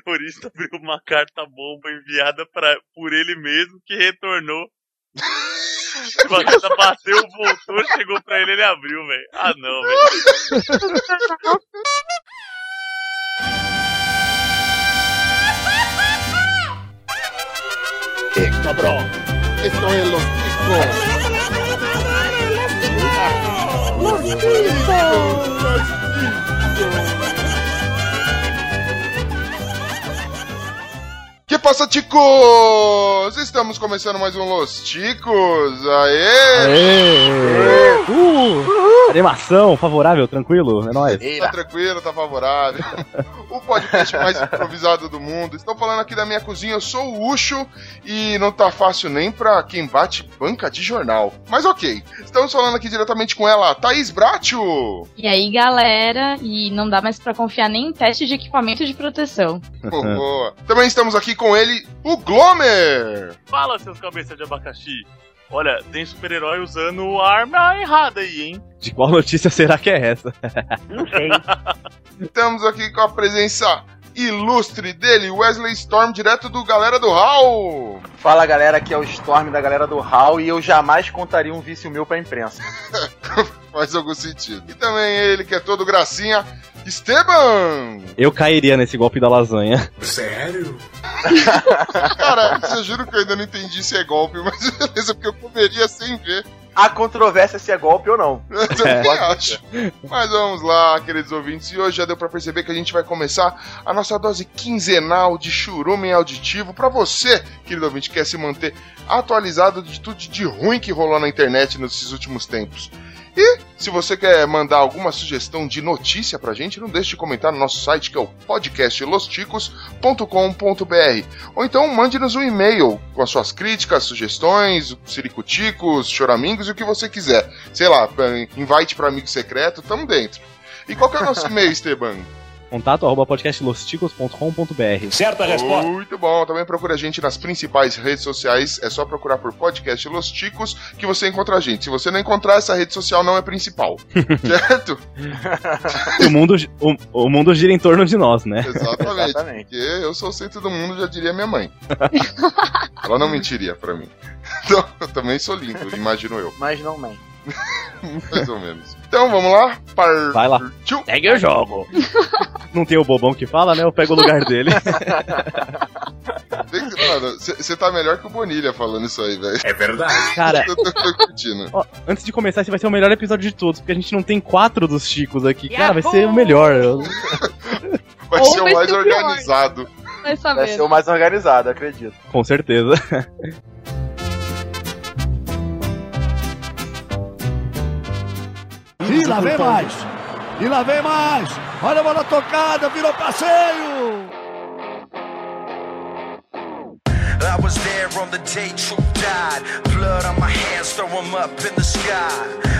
terrorista abriu uma carta bomba enviada pra, por ele mesmo que retornou. A carta bateu, voltou, chegou pra ele, ele abriu, velho. Ah, não, velho. ¡Eh, cabrón! Esto es los chicos. Que passa, ticos? Estamos começando mais um Los Ticos. Aê! Aê! Uh! Animação, favorável, tranquilo, é nóis. Tá tranquilo, tá favorável. o podcast mais improvisado do mundo. Estão falando aqui da minha cozinha, eu sou o Ucho e não tá fácil nem pra quem bate banca de jornal. Mas ok, estamos falando aqui diretamente com ela, Thaís Bratio. E aí, galera, e não dá mais pra confiar nem em teste de equipamento de proteção. Boa. Também estamos aqui com ele, o Glomer. Fala, seus cabeças de abacaxi. Olha, tem super-herói usando a arma errada aí, hein? De qual notícia será que é essa? Não sei. Estamos aqui com a presença ilustre dele, Wesley Storm, direto do Galera do Hall. Fala galera, aqui é o Storm da galera do HAL e eu jamais contaria um vício meu pra imprensa. Faz algum sentido. E também ele, que é todo gracinha, Esteban. Eu cairia nesse golpe da lasanha. Cara, eu juro que eu ainda não entendi se é golpe, mas beleza, porque eu comeria sem ver. Há controvérsia se é golpe ou não. Eu também acho. Mas vamos lá, queridos ouvintes. E hoje já deu pra perceber que a gente vai começar a nossa dose quinzenal de churume auditivo pra você, querido ouvinte, que quer se manter atualizado de tudo de ruim que rolou na internet nesses últimos tempos. E se você quer mandar alguma sugestão de notícia pra gente, não deixe de comentar no nosso site que é o podcastlosticos.com.br. Ou então mande-nos um e-mail com as suas críticas, sugestões, siricuticos, choramingos e o que você quiser. Sei lá, invite para amigo secreto, tamo dentro. E qual que é o nosso e-mail, Esteban? Contato arroba podcastlosticos.com.br Certa resposta. Muito bom. Também procura a gente nas principais redes sociais. É só procurar por podcast Los Ticos que você encontra a gente. Se você não encontrar, essa rede social não é principal. certo? o, mundo, o, o mundo gira em torno de nós, né? Exatamente. Exatamente. Porque eu sou o centro do mundo, já diria minha mãe. Ela não mentiria pra mim. Então, eu também sou lindo, imagino eu. Mas não, man. Mais ou menos. Então vamos lá. Par... Vai lá. Segue o jogo. Não tem o bobão que fala, né? Eu pego o lugar dele. Você tá melhor que o Bonilha falando isso aí, velho. É verdade. Cara, Eu tô, tô curtindo. ó, antes de começar, esse vai ser o melhor episódio de todos, porque a gente não tem quatro dos Chicos aqui. Cara, vai ser o melhor. Vai Ou ser o mais pior. organizado. Vai Vai ser o mais organizado, acredito. Com certeza. E lá vem mais. E lá vem mais. Olha a bola tocada, virou passeio. I was there on the day Truth died. Blood on my hands, throw up in the sky.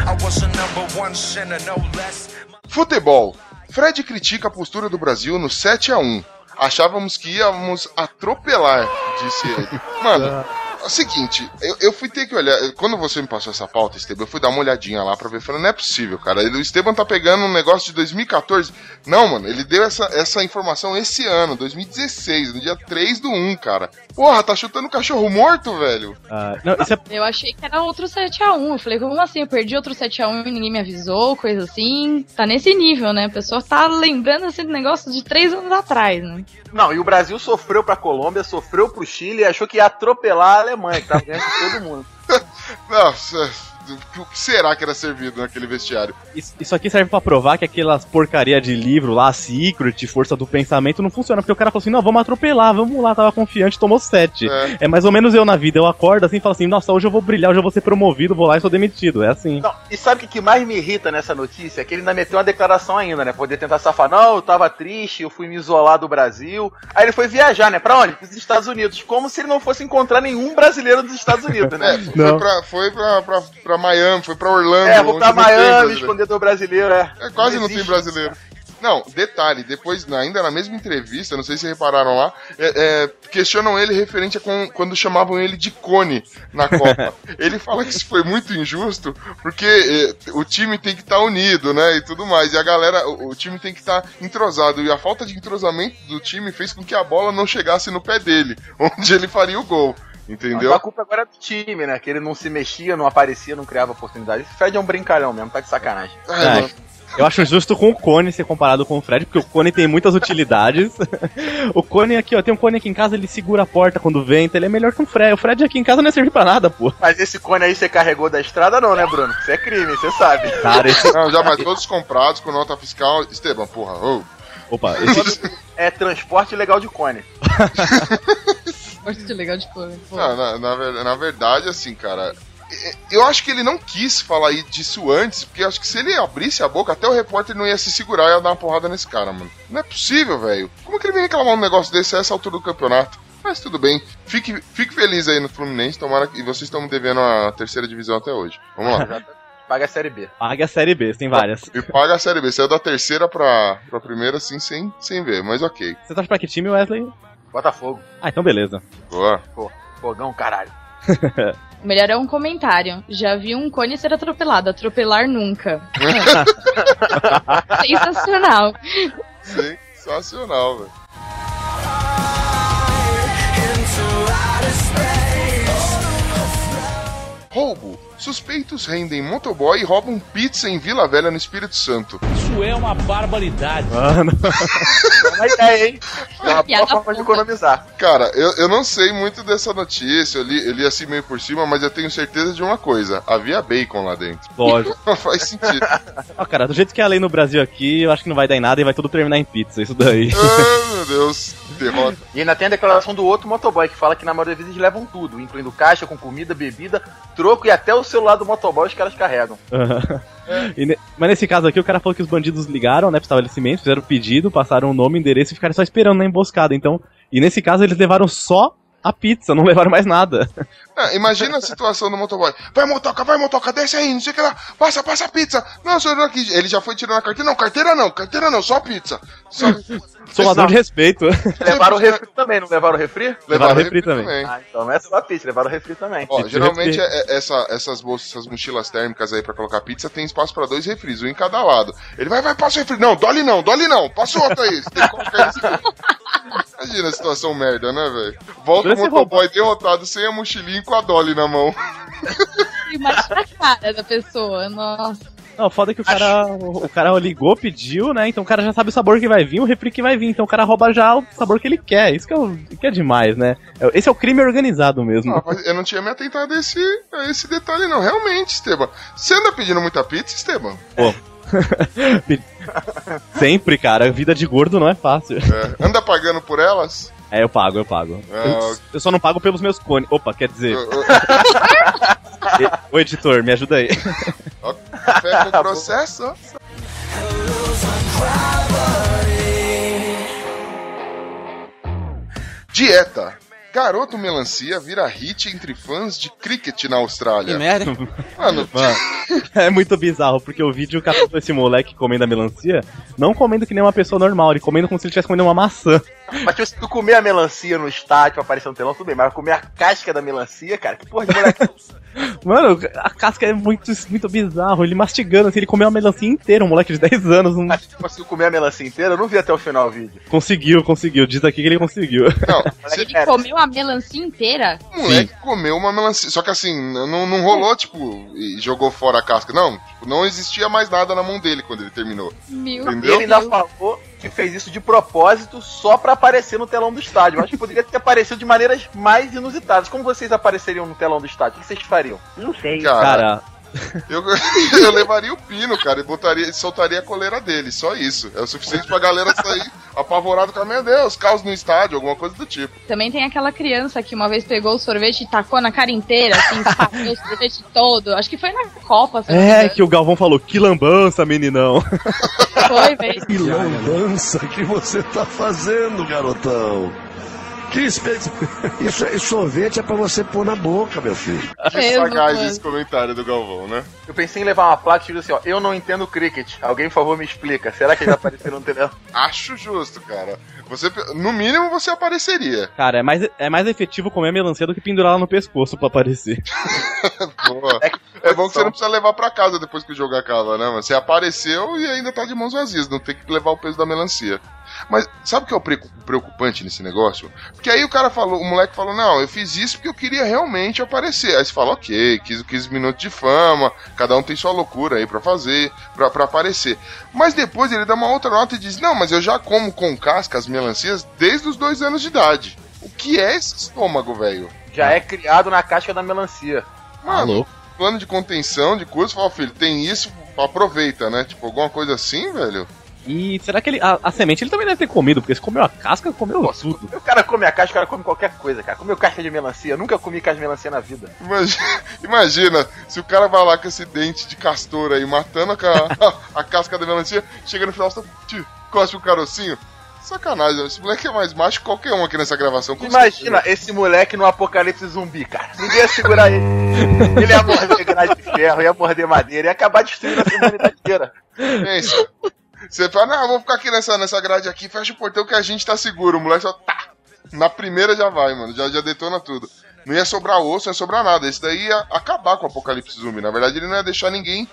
I was a number one sinner, no less. Futebol. Fred critica a postura do Brasil no 7 a 1 Achávamos que íamos atropelar, disse ele. Mano, é o seguinte, eu, eu fui ter que olhar. Quando você me passou essa pauta, Esteban, eu fui dar uma olhadinha lá pra ver. Falei, não é possível, cara. O Esteban tá pegando um negócio de 2014. Não, mano, ele deu essa, essa informação esse ano, 2016, no dia 3 do 1, cara. Porra, tá chutando cachorro morto, velho. Ah, não, isso é Eu achei que era outro 7x1. Eu falei, como assim? Eu perdi outro 7x1 e ninguém me avisou, coisa assim. Tá nesse nível, né? A pessoa tá lembrando esse negócio de três anos atrás, né? Não, e o Brasil sofreu pra Colômbia, sofreu pro Chile e achou que ia atropelar a Alemanha, que tava ganhando de todo mundo. Nossa, o que será que era servido naquele vestiário? Isso, isso aqui serve pra provar que aquelas porcaria de livro lá, Secret, Força do Pensamento, não funciona. Porque o cara falou assim: não, vamos atropelar, vamos lá, tava confiante, tomou sete. É. É. mais ou menos eu na vida, eu acordo assim e falo assim: nossa, hoje eu vou brilhar, hoje eu vou ser promovido, vou lá e sou demitido. É assim. Não, e sabe o que, que mais me irrita nessa notícia? É que ele ainda meteu uma declaração ainda, né? Poder tentar safar. Não, eu tava triste, eu fui me isolar do Brasil. Aí ele foi viajar, né? Pra onde? Pros Estados Unidos. Como se ele não fosse encontrar nenhum brasileiro dos Estados Unidos, É, né? foi Não. pra, foi pra, pra, pra Miami, foi pra Orlando. É, vou pra não tem Miami do brasileiro, é. É, quase não tem existe. brasileiro. Não, detalhe, depois, ainda na mesma entrevista, não sei se repararam lá, é, é, questionam ele referente a com- quando chamavam ele de Cone na Copa. ele fala que isso foi muito injusto, porque é, o time tem que estar unido, né, e tudo mais. E a galera, o, o time tem que estar entrosado. E a falta de entrosamento do time fez com que a bola não chegasse no pé dele, onde ele faria o gol. Entendeu? Então a culpa agora é do time, né? Que ele não se mexia, não aparecia, não criava oportunidade. Esse Fred é um brincalhão mesmo, tá de sacanagem. Ai, É, eu acho justo com o Cone ser comparado com o Fred, porque o Cone tem muitas utilidades. o Cone aqui, ó, tem um Cone aqui em casa, ele segura a porta quando venta, ele é melhor que um Fred. O Fred aqui em casa não serve pra nada, pô. Mas esse cone aí você carregou da estrada, não, né, Bruno? Isso é crime, você sabe. Cara, esse. Não, já, mas todos comprados com nota fiscal. Esteban, porra, ô. Opa, esse. É transporte legal de cone. Legal de cor. pô. Não, na, na na verdade, assim, cara. é- Eu acho que ele não quis falar disso antes, porque eu acho que se ele abrisse a boca, até o repórter não ia se segurar e ia dar uma porrada nesse cara, mano. Não é possível, velho. Como que ele vem reclamar um negócio desse a essa altura do campeonato? Mas tudo bem. Fique, fique feliz aí no Fluminense, tomara que e vocês estão me devendo a terceira divisão até hoje. Vamos lá. Paga a Série B. Paga a série B, tem várias. E paga a Série B. Saiu da terceira pra, pra primeira, assim, sem, sem ver, mas ok. Você torce pra que time, Wesley? Botafogo. Ah, então beleza. Boa. Fogão, caralho. O melhor é um comentário. Já vi um cone ser atropelado. Atropelar nunca. Sensacional. Sensacional, velho. Roubo. Suspeitos rendem motoboy e roubam pizza em Vila Velha, no Espírito Santo. Isso é uma barbaridade. Mano. É uma ideia, hein? É uma boa forma de economizar. Cara, eu, eu não sei muito dessa notícia, eu li, eu li assim meio por cima, mas eu tenho certeza de uma coisa: havia bacon lá dentro. Lógico. Não faz sentido. Ó, cara, do jeito que é a lei no Brasil aqui, eu acho que não vai dar em nada e vai tudo terminar em pizza, isso daí. ah, meu Deus, derrota. E ainda tem a declaração do outro motoboy que fala que na maioria das vezes levam tudo, incluindo caixa com comida, bebida, troco e até o celular do motoboy os caras carregam. E ne- Mas nesse caso aqui, o cara falou que os bandidos ligaram, né, pro estabelecimento, fizeram o pedido, passaram o nome, o endereço e ficaram só esperando na emboscada. Então, e nesse caso eles levaram só a pizza, não levaram mais nada. Ah, imagina a situação do motoboy. Vai, motoca, vai, motoca, desce aí, não sei o que lá. Passa, passa a pizza. Não, senhor, aqui. Ele já foi tirando a carteira. Não, carteira não, carteira não, só pizza. Só... Sou ladrão de respeito. Levaram o refri também, não levaram o refri? Levaram refri também. Ah, então não é só a pizza, levaram o refri também. Ó, Refri. geralmente é- é- essa- essas bolsas, essas mochilas térmicas aí pra colocar pizza tem espaço pra dois refris, um em cada lado. Ele vai, vai, passa o refri. Não, dole não, dole não, passa o outro aí. Você tem que colocar isso. Imagina a situação merda, né, velho? Volta o motoboy derrotado sem a mochilinha e com a dole na mão. Imagina a cara da pessoa. Nossa. Não, foda que o cara, o cara ligou, pediu, né? Então o cara já sabe o sabor que vai vir, o refri que vai vir. Então o cara rouba já o sabor que ele quer. Isso que é, o- que é demais, né? É- Esse é o crime organizado mesmo. Mas eu não tinha me atentado a esse, a esse detalhe, não. Realmente, Esteban. Você anda pedindo muita pizza, Esteban? Sempre, cara. Vida de gordo não é fácil. É. Anda pagando por elas? É, eu pago, eu pago. Ah, Eu, eu só não pago pelos meus cones. Opa, quer dizer. Ô, editor, me ajuda aí. Café com processo. Dieta. Garoto melancia vira hit entre fãs de cricket na Austrália. merda. Mano, Mano, é muito bizarro, porque o vídeo captou esse moleque comendo a melancia, não comendo que nem uma pessoa normal, ele comendo como se ele estivesse comendo uma maçã. Mas tipo, se tu comer a melancia no estádio aparecer no telão, tudo bem. Mas comer a casca da melancia, cara, que porra de moleque. Mano, a casca é muito, muito bizarro, ele mastigando, assim, ele comeu a melancia inteira, um moleque de 10 anos, não... Mas se tu conseguiu comer a melancia inteira, eu não vi até o final o vídeo. conseguiu, conseguiu, diz aqui que ele conseguiu. não, Ele comeu a melancia inteira? o moleque comeu uma melancia. Só que assim, não, não rolou, tipo, e jogou fora a casca. Não, tipo, não existia mais nada na mão dele quando ele terminou. Meu Entendeu? Ele ainda falou que fez isso de propósito só pra aparecer no telão do estádio. Eu acho que poderia ter aparecido de maneiras mais inusitadas. Como vocês apareceriam no telão do estádio? O que vocês fariam? Não sei. Cara, Cara, eu, eu levaria o pino, cara, e botaria, soltaria a coleira dele. Só isso. É o suficiente pra galera sair apavorado com, meu Deus, caos no estádio, alguma coisa do tipo. Também tem aquela criança que uma vez pegou o sorvete e tacou na cara inteira, assim, o sorvete todo. Acho que foi na Copa, é que o Galvão falou, que lambança, meninão. Foi, velho. Que lambança que você tá fazendo, garotão. Isso, isso sorvete é pra você pôr na boca, meu filho. Que sagaz esse comentário do Galvão, né? Eu pensei em levar uma placa e assim, ó, eu não entendo cricket. Alguém, por favor, me explica. Será que ele vai aparecer no telão? Acho justo, cara. Você, no mínimo, você apareceria. Cara, é mais, é mais efetivo comer a melancia do que pendurar ela no pescoço pra aparecer. Boa. É bom que você não precisa levar pra casa depois que o jogo acaba, né? Mas você apareceu e ainda tá de mãos vazias, não tem que levar o peso da melancia. Mas sabe o que é o pre- preocupante nesse negócio? Porque aí o cara falou, o moleque falou, não, eu fiz isso porque eu queria realmente aparecer. Aí você fala, ok, 15, 15 minutos de fama, cada um tem sua loucura aí pra fazer, pra, pra aparecer. Mas depois ele dá uma outra nota e diz, não, mas eu já como com casca as melancias desde os dois anos de idade. O que é esse estômago, velho? Já é criado na casca da melancia. Mano, plano de contenção de curso, fala, filho, tem isso, aproveita, né? Tipo, alguma coisa assim, velho. E será que ele. A, a semente ele também deve ter comido, porque se comeu a casca, comeu tudo. O cara come a casca, o cara come qualquer coisa, cara. Comeu casca de melancia. Eu nunca comi casca de melancia na vida. Imagina, imagina, se o cara vai lá com esse dente de castor aí, matando a, ca- a casca da melancia, chega no final, você tio, cospe o carocinho. Sacanagem, esse moleque é mais macho que qualquer um aqui nessa gravação. Imagina esse moleque no apocalipse zumbi, cara. Ninguém ia segurar ele. Ele ia morder grade de ferro, ia morder madeira, ia acabar destruindo a humanidade inteira. Pensa. Você fala, não, vamos ficar aqui nessa, nessa grade aqui, fecha o portão que a gente tá seguro. O moleque só tá. Na primeira já vai, mano. Já, já detona tudo. Não ia sobrar osso, não ia sobrar nada. Esse daí ia acabar com o apocalipse zumbi. Na verdade, ele não ia deixar ninguém.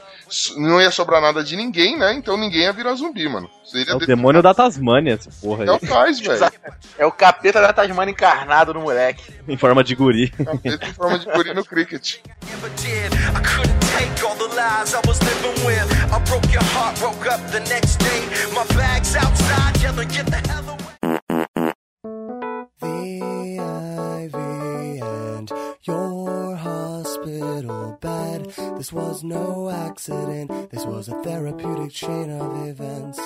Não ia sobrar nada de ninguém, né? Então ninguém ia virar zumbi, mano. Seria É o demônio da Tasmânia, essa porra É o aí. Tais, velho. É o capeta da Tasmania encarnado no moleque. Em forma de guri. Capeta em forma de guri no cricket. Take all the lies I was living with. I broke your heart, woke up the next day. My bag's outside, yelling, get the hell away. The ivy and your hospital bed. This was no accident, this was a therapeutic chain of events.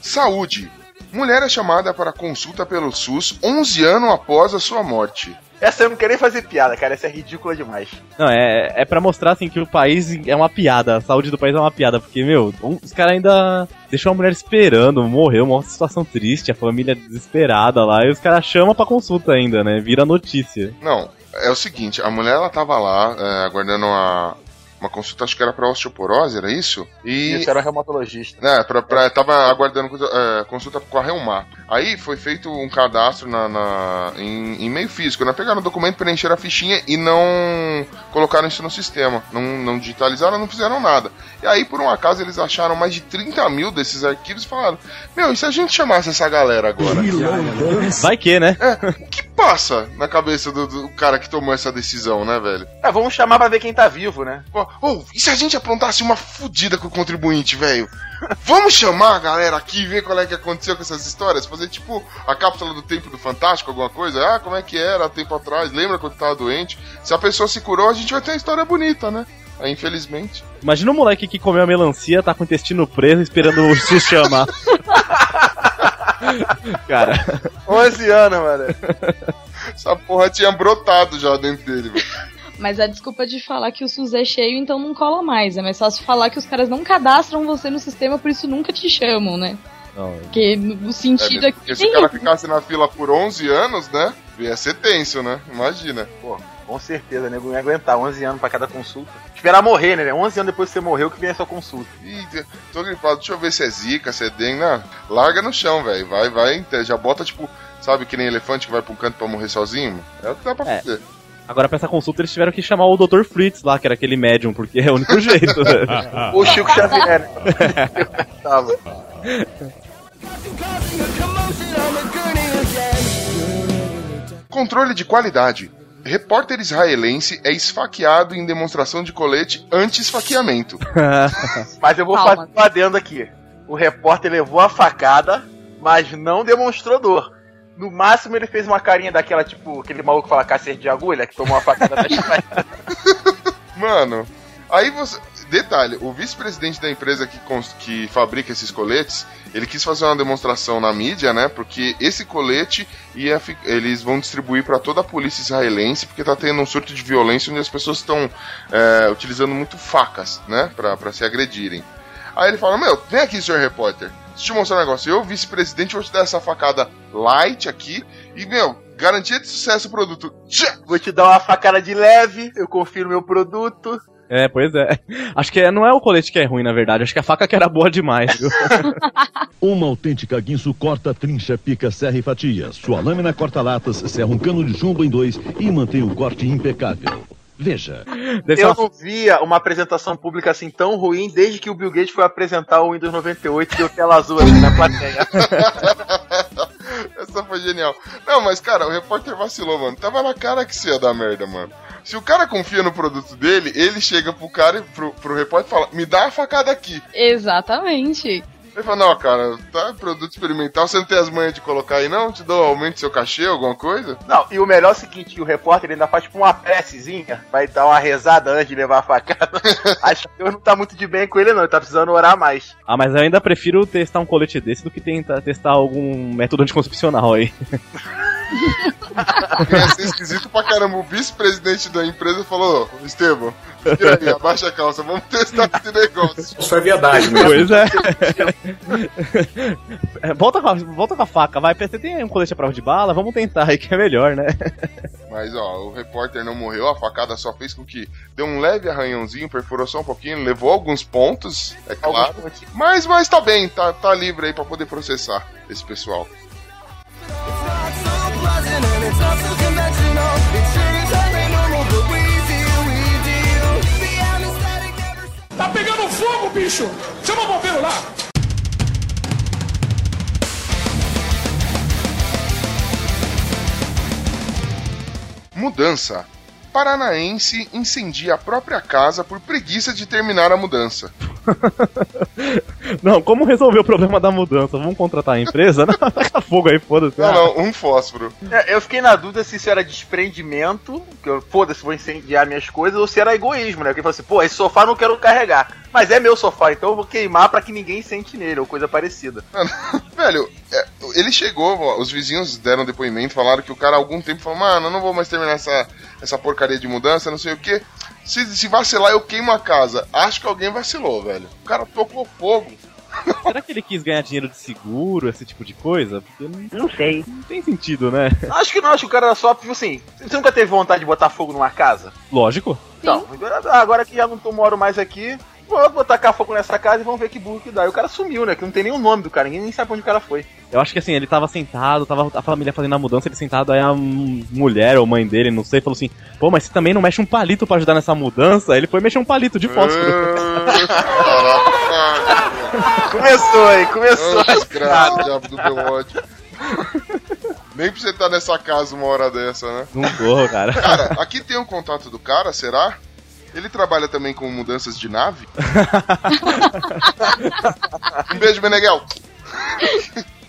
Saúde. Mulher é chamada para consulta pelo SUS 11 anos após a sua morte. Essa eu não queria nem fazer piada, cara. Essa é ridícula demais. Não, é, é pra mostrar assim que o país é uma piada, a saúde do país é uma piada, porque, meu, um- os caras ainda deixou a mulher esperando, morreu, uma situação triste, a família desesperada lá, e os caras chamam pra consulta ainda, né? Vira notícia. Não, é o seguinte, a mulher ela tava lá é, aguardando uma, uma consulta, acho que era pra osteoporose, era isso? E. Isso era um reumatologista. É, pra, pra, tava aguardando é, consulta com a Reumato. Aí foi feito um cadastro na, na- em, em meio físico, né? Pegaram o documento, preencheram a fichinha e não colocaram isso no sistema. Não, não digitalizaram, não fizeram nada. E aí, por um acaso, eles acharam mais de 30 mil desses arquivos e falaram: Meu, e se a gente chamasse essa galera agora? Vai que, né? É, o que passa na cabeça do, do cara que tomou essa decisão, né, velho? É, vamos chamar pra ver quem tá vivo, né? Pô, ô, e se a gente aprontasse uma fudida com o contribuinte, velho? Vamos chamar a galera aqui e ver qual é que aconteceu com essas histórias? Fazer tipo a cápsula do tempo do Fantástico, alguma coisa? Ah, como é que era há tempo atrás? Lembra quando tava doente? Se a pessoa se curou, a gente vai ter uma história bonita, né? Aí, infelizmente. Imagina um moleque que comeu a melancia, tá com o intestino preso, esperando o SUS chamar. Cara, 11 anos, mano. Essa porra tinha brotado já dentro dele, velho. Mas a desculpa de falar que o SUS é cheio, então não cola mais. É mais fácil falar que os caras não cadastram você no sistema, por isso nunca te chamam, né? não, Porque no o sentido É, é que. porque se o cara ficasse na fila por 11 anos, né? Ia ser tenso, né? Imagina. Pô, com certeza, nego não ia aguentar 11 anos pra cada consulta. Esperar morrer, né? 11 anos depois que você morreu que vem a sua consulta. Ih, tô gripado, deixa eu ver se é zica, se é dengue. Não, larga no chão, velho. Vai, vai, já bota tipo, sabe que nem elefante que vai pra um canto pra morrer sozinho? É o que dá pra É. fazer. Agora pra essa consulta eles tiveram que chamar o Dr. Fritz lá, que era aquele médium, porque é o único jeito. né? O Chico Xavier. né? Tava. Controle de qualidade. Repórter israelense é esfaqueado em demonstração de colete anti-esfaqueamento. Mas eu vou Calma. fazer um adendo aqui. O repórter levou a facada, mas não demonstrou dor. No máximo ele fez uma carinha daquela, tipo, aquele maluco que fala cacete de agulha, que tomou uma facada da Mano, aí você. Detalhe, o vice-presidente da empresa que, cons- que fabrica esses coletes, ele quis fazer uma demonstração na mídia, né? Porque esse colete ia fi- eles vão distribuir para toda a polícia israelense, porque tá tendo um surto de violência onde as pessoas estão é, utilizando muito facas, né? Pra se agredirem. Aí ele fala: Meu, vem aqui, senhor repórter. Deixa eu te mostrar um negócio. Eu, vice-presidente, vou te dar essa facada light aqui e, meu, garantia de sucesso o produto. Tchá! Vou te dar uma facada de leve, eu confio no meu produto. É, pois é. Acho que é- não é o colete que é ruim, na verdade. Acho que a faca que era boa demais, viu? Uma autêntica guinso corta, trincha, pica, serra e fatia. Sua lâmina corta latas, serra um cano de chumbo em dois e mantém o corte impecável. Veja. Deve Eu uma- não via uma apresentação pública assim tão ruim desde que o Bill Gates foi apresentar o Windows 98 e deu tela azul aqui na plateia. Essa foi genial. Não, mas cara, o repórter vacilou, mano. Tava na cara que isso ia dar merda, mano. Se o cara confia no produto dele, ele chega pro cara, e pro, pro repórter e fala: Me dá a facada aqui. Exatamente. Ele fala: Não, cara, tá produto experimental, você não tem as manhas de colocar aí, não? Te dou aumento do seu cachê, alguma coisa? Não, e o melhor é o seguinte, o repórter ainda faz tipo uma precezinha, vai dar uma rezada antes de levar a facada. Acho que Deus não tá muito de bem com ele não, ele tá precisando orar mais. Ah, mas eu ainda prefiro testar um colete desse do que tentar testar algum método anticoncepcional aí. Ia ser esquisito pra caramba. O vice-presidente da empresa falou: "Ô, Estevam, aí, abaixa a calça, vamos testar esse negócio. Isso é verdade, mesmo. Pois é. É, volta, com a, volta com a faca, vai. Você tem um colete à prova de bala? Vamos tentar aí que é melhor, né? Mas ó, o repórter não morreu, a facada só fez com que deu um leve arranhãozinho, perfurou só um pouquinho, levou alguns pontos, é claro. Mas, mas tá bem, tá, tá livre aí pra poder processar esse pessoal. Tá pegando fogo, bicho! Chama o bombeiro lá! Mudança. Paranaense incendia a própria casa por preguiça de terminar a mudança. Não, como resolver o problema da mudança? Vamos contratar a empresa? Não, taca fogo aí, foda-se. Não, não, um fósforo. É, Eu fiquei na dúvida se isso era desprendimento, que eu, foda-se, vou incendiar minhas coisas, ou se era egoísmo, né? Porque falou assim, pô, esse sofá eu não quero carregar. Mas é meu sofá, então eu vou queimar pra que ninguém sente nele, ou coisa parecida. Velho, é, ele chegou, ó, os vizinhos deram depoimento, falaram que o cara há algum tempo falou, mano, eu não vou mais terminar essa, essa porcaria de mudança, não sei o que. Se, se vacilar, eu queimo a casa. Acho que alguém vacilou, velho. O cara tocou fogo. Será que ele quis ganhar dinheiro de seguro, esse tipo de coisa? Porque não, Não sei. não tem sentido, né? Acho que não, acho que o cara era só, tipo assim, você nunca teve vontade de botar fogo numa casa? Lógico. Então, agora- agora que já não tô, moro mais aqui, vou, vou tacar fogo nessa casa e vamos ver que burro que dá. E o cara sumiu, né? Que não tem nem o nome do cara, ninguém nem sabe onde o cara foi. Eu acho que assim, ele tava sentado, tava a família fazendo a mudança, ele sentado, aí a mulher ou mãe dele, não sei, falou assim: pô, mas você também não mexe um palito pra ajudar nessa mudança? Aí ele foi mexer um palito de fósforo. Começou aí, começou. Desgraça, diabo do meu ódio. Nem pra você estar nessa casa uma hora dessa, né? Não corro, cara. Cara, aqui tem um contato do cara, será? Ele trabalha também com mudanças de nave? um beijo, Beneguel.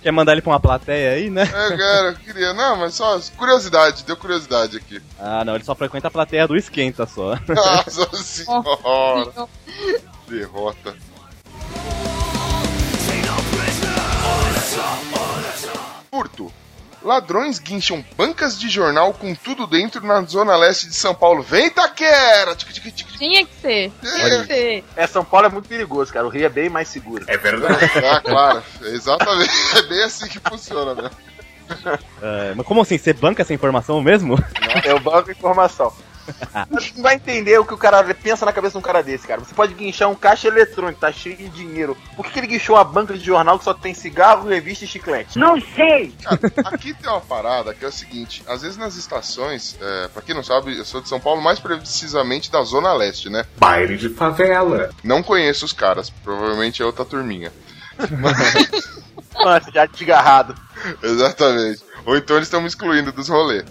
Quer mandar ele pra uma plateia aí, né? É, cara, eu queria. Não, mas só curiosidade, deu curiosidade aqui. Ah, não, ele só frequenta a plateia do esquenta só. Nossa senhora. Derrota. Furto. Ladrões guincham bancas de jornal com tudo dentro na zona leste de São Paulo. Vem, Taquera! Tinha que ser. Tinha que ser. É, São Paulo é muito perigoso, cara. O Rio é bem mais seguro. É verdade. Ah, claro. Exatamente. É bem assim que funciona, né? É, mas como assim? Você banca essa informação mesmo? É o banco de informação. Você não vai entender o que o cara pensa na cabeça de um cara desse, cara. Você pode guinchar um caixa eletrônico, tá cheio de dinheiro. Por que, que ele guinchou uma banca de jornal que só tem cigarro, revista e chiclete? Não sei. Cara, aqui tem uma parada que é o seguinte: às vezes nas estações, é, pra quem não sabe, eu sou de São Paulo, mais precisamente da Zona Leste, né? Baile de favela. Não conheço os caras, provavelmente é outra turminha. Nossa, já desgarrado. Exatamente. Ou então eles estão me excluindo dos rolês.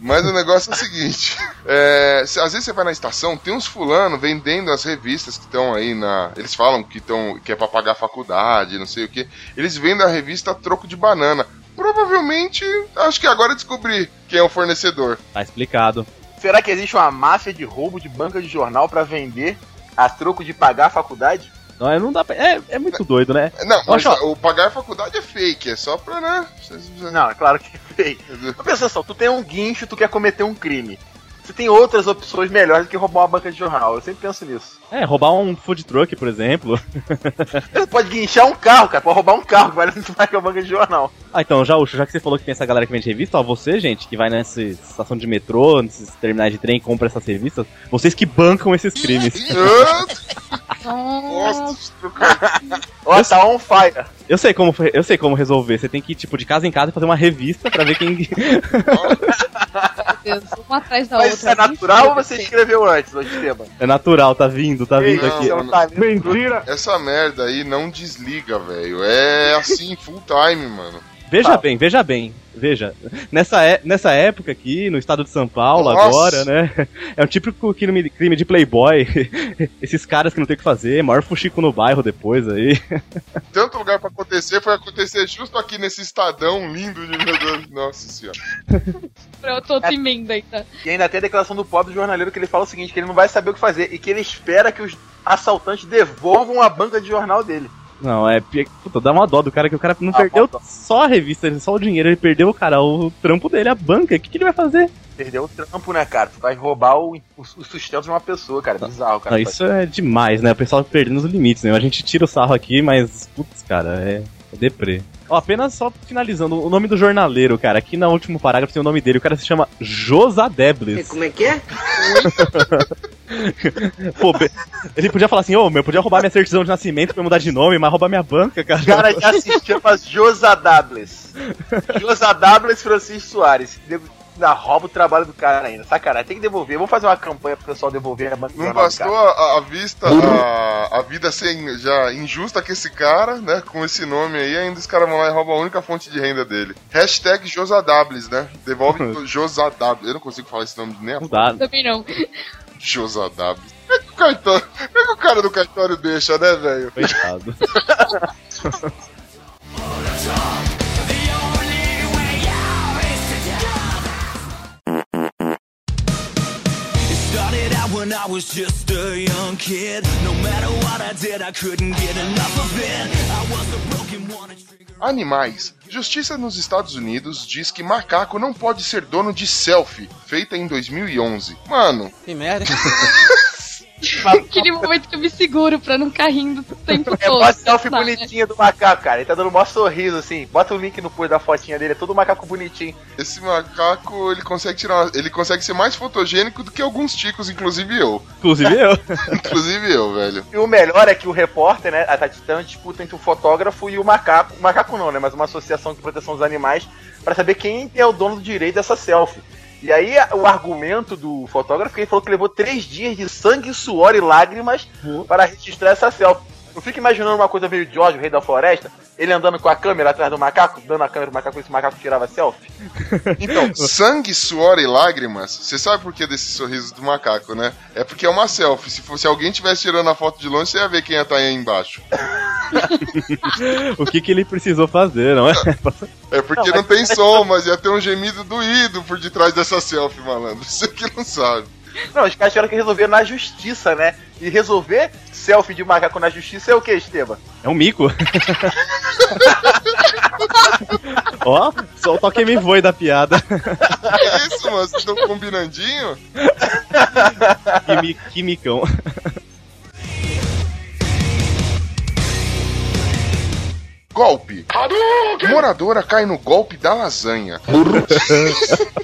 Mas o negócio é o seguinte: é, se- às vezes você vai na estação, tem uns fulano vendendo as revistas que estão aí na. Eles falam que, tão, que é pra pagar a faculdade, não sei o que. Eles vendem a revista a troco de banana. Provavelmente, acho que agora descobri quem é o fornecedor. Tá explicado. Será que existe uma máfia de roubo de banca de jornal pra vender a troco de pagar a faculdade? Não, é- não dá pra... é, é muito doido, né? Não, mas Acho- o pagar a faculdade é fake, é só pra, né? Não, é claro que é feio. Mas pensa só, tu tem um guincho, tu quer cometer um crime. Você tem outras opções melhores do que roubar uma banca de jornal. Eu sempre penso nisso. É, roubar um food truck, por exemplo. Você pode guinchar um carro, cara. Pode roubar um carro, que vale muito mais que a banca de jornal. Ah, então, já, já que você falou que tem essa galera que vende revista, ó, você, gente, que vai nessa estação de metrô, nesses terminais de trem e compra essas revistas, vocês que bancam esses crimes. Nossa. Ó, tá on fire. Eu sei como eu sei como resolver. Você tem que ir, tipo, de casa em casa fazer uma revista pra ver quem. Meu Deus, uma atrás da Mas outra. isso é natural ou você escreveu antes, Esteban? é natural, tá vindo, tá vindo Ei, aqui. não, não. Mentira. Essa merda aí não desliga, velho. É assim, full time, mano. Veja Tá. bem, veja bem. Veja, nessa, é- nessa época aqui, no estado de São Paulo, Nossa. agora, né? É um típico crime, crime de playboy. Esses caras que não tem o que fazer, maior fuxico no bairro depois aí. Tanto lugar pra acontecer, foi acontecer justo aqui nesse estadão lindo de meu Deus. Nossa senhora. Eu tô temendo ainda. E ainda tem a declaração do pobre jornaleiro que ele fala o seguinte, que ele não vai saber o que fazer e que ele espera que os assaltantes devolvam a banca de jornal dele. Não, é. pi- Puta, dá uma dó do cara que o cara não Ah, perdeu dó. só a revista, só o dinheiro, ele perdeu, cara, o trampo dele, a banca. O que, que ele vai fazer? Perdeu o trampo, né, cara? Tu vai roubar o, o, o sustento de uma pessoa, cara. Bizarro, cara. Não, isso é demais, né? O pessoal perdendo os limites, né? A gente tira o sarro aqui, mas, putz, cara, é, é deprê. Ó, apenas só finalizando, o nome do jornaleiro, cara, aqui no último parágrafo tem o nome dele, o cara se chama Josadebles. Como é que é? Pô, ele podia falar assim, ô, meu, podia roubar minha certidão de nascimento pra eu mudar de nome, mas roubar minha banca, cara. O cara já se chama Josadables. Josadables Francisco Soares. Ainda rouba o trabalho do cara ainda. Sacanagem, tem que devolver. Vamos fazer uma campanha pro pessoal devolver a banca de Não bastou a, a vista, a, a vida ser já injusta com esse cara, né? Com esse nome aí, ainda os caras vão lá e roubam a única fonte de renda dele. Hashtag Josadables, né? Devolve Josadables. Eu não consigo falar esse nome nem a Não dá. Também não. Josadables. Como é que o cartório- como é que o cara do cartório deixa, né, velho? Coitado. I was just a young kid. No matter what I did, I couldn't get enough of it. I was the broken one. Animais. Justiça nos Estados Unidos diz que macaco não pode ser dono de selfie, feita em 2011. Mano, Que merda. Aquele momento que eu me seguro pra não ficar rindo o tempo É todo. uma selfie Tá, né? bonitinha do macaco, cara. Ele tá dando um maior sorriso, assim. Bota o link no post da fotinha dele, é todo macaco bonitinho. esse macaco, ele consegue tirar, uma- ele consegue ser mais fotogênico do que alguns ticos, inclusive eu. Inclusive eu. Inclusive eu, velho. E o melhor é que o repórter, né, tá tendo disputa entre o fotógrafo e o macaco. O macaco não, né, mas uma associação de proteção dos animais pra saber quem é o dono do direito dessa selfie. E aí o argumento do fotógrafo é que ele falou que levou três dias de sangue, suor e lágrimas para registrar essa selfie. Eu fico imaginando uma coisa meio George, o rei da floresta, ele andando com a câmera atrás do macaco, dando a câmera pro macaco e esse macaco tirava selfie. Então, Sangue, suor e lágrimas. Você sabe por que desse sorriso do macaco, né? É porque é uma selfie. Se fosse alguém tivesse tirando a foto de longe, você ia ver quem ia estar aí embaixo. o que que ele precisou fazer, não é? É porque Não, não, mas- tem som, mas ia ter um gemido doído por detrás dessa selfie, malandro. Você que não sabe. Não, os caras tiveram que resolver na justiça, né? E resolver selfie de macaco na justiça é o que, Esteban? É um mico. Ó, só o toque me voe da piada. Que isso, mano? Vocês estão combinandinho? Que, mi, que micão. Golpe. Moradora cai no golpe da lasanha.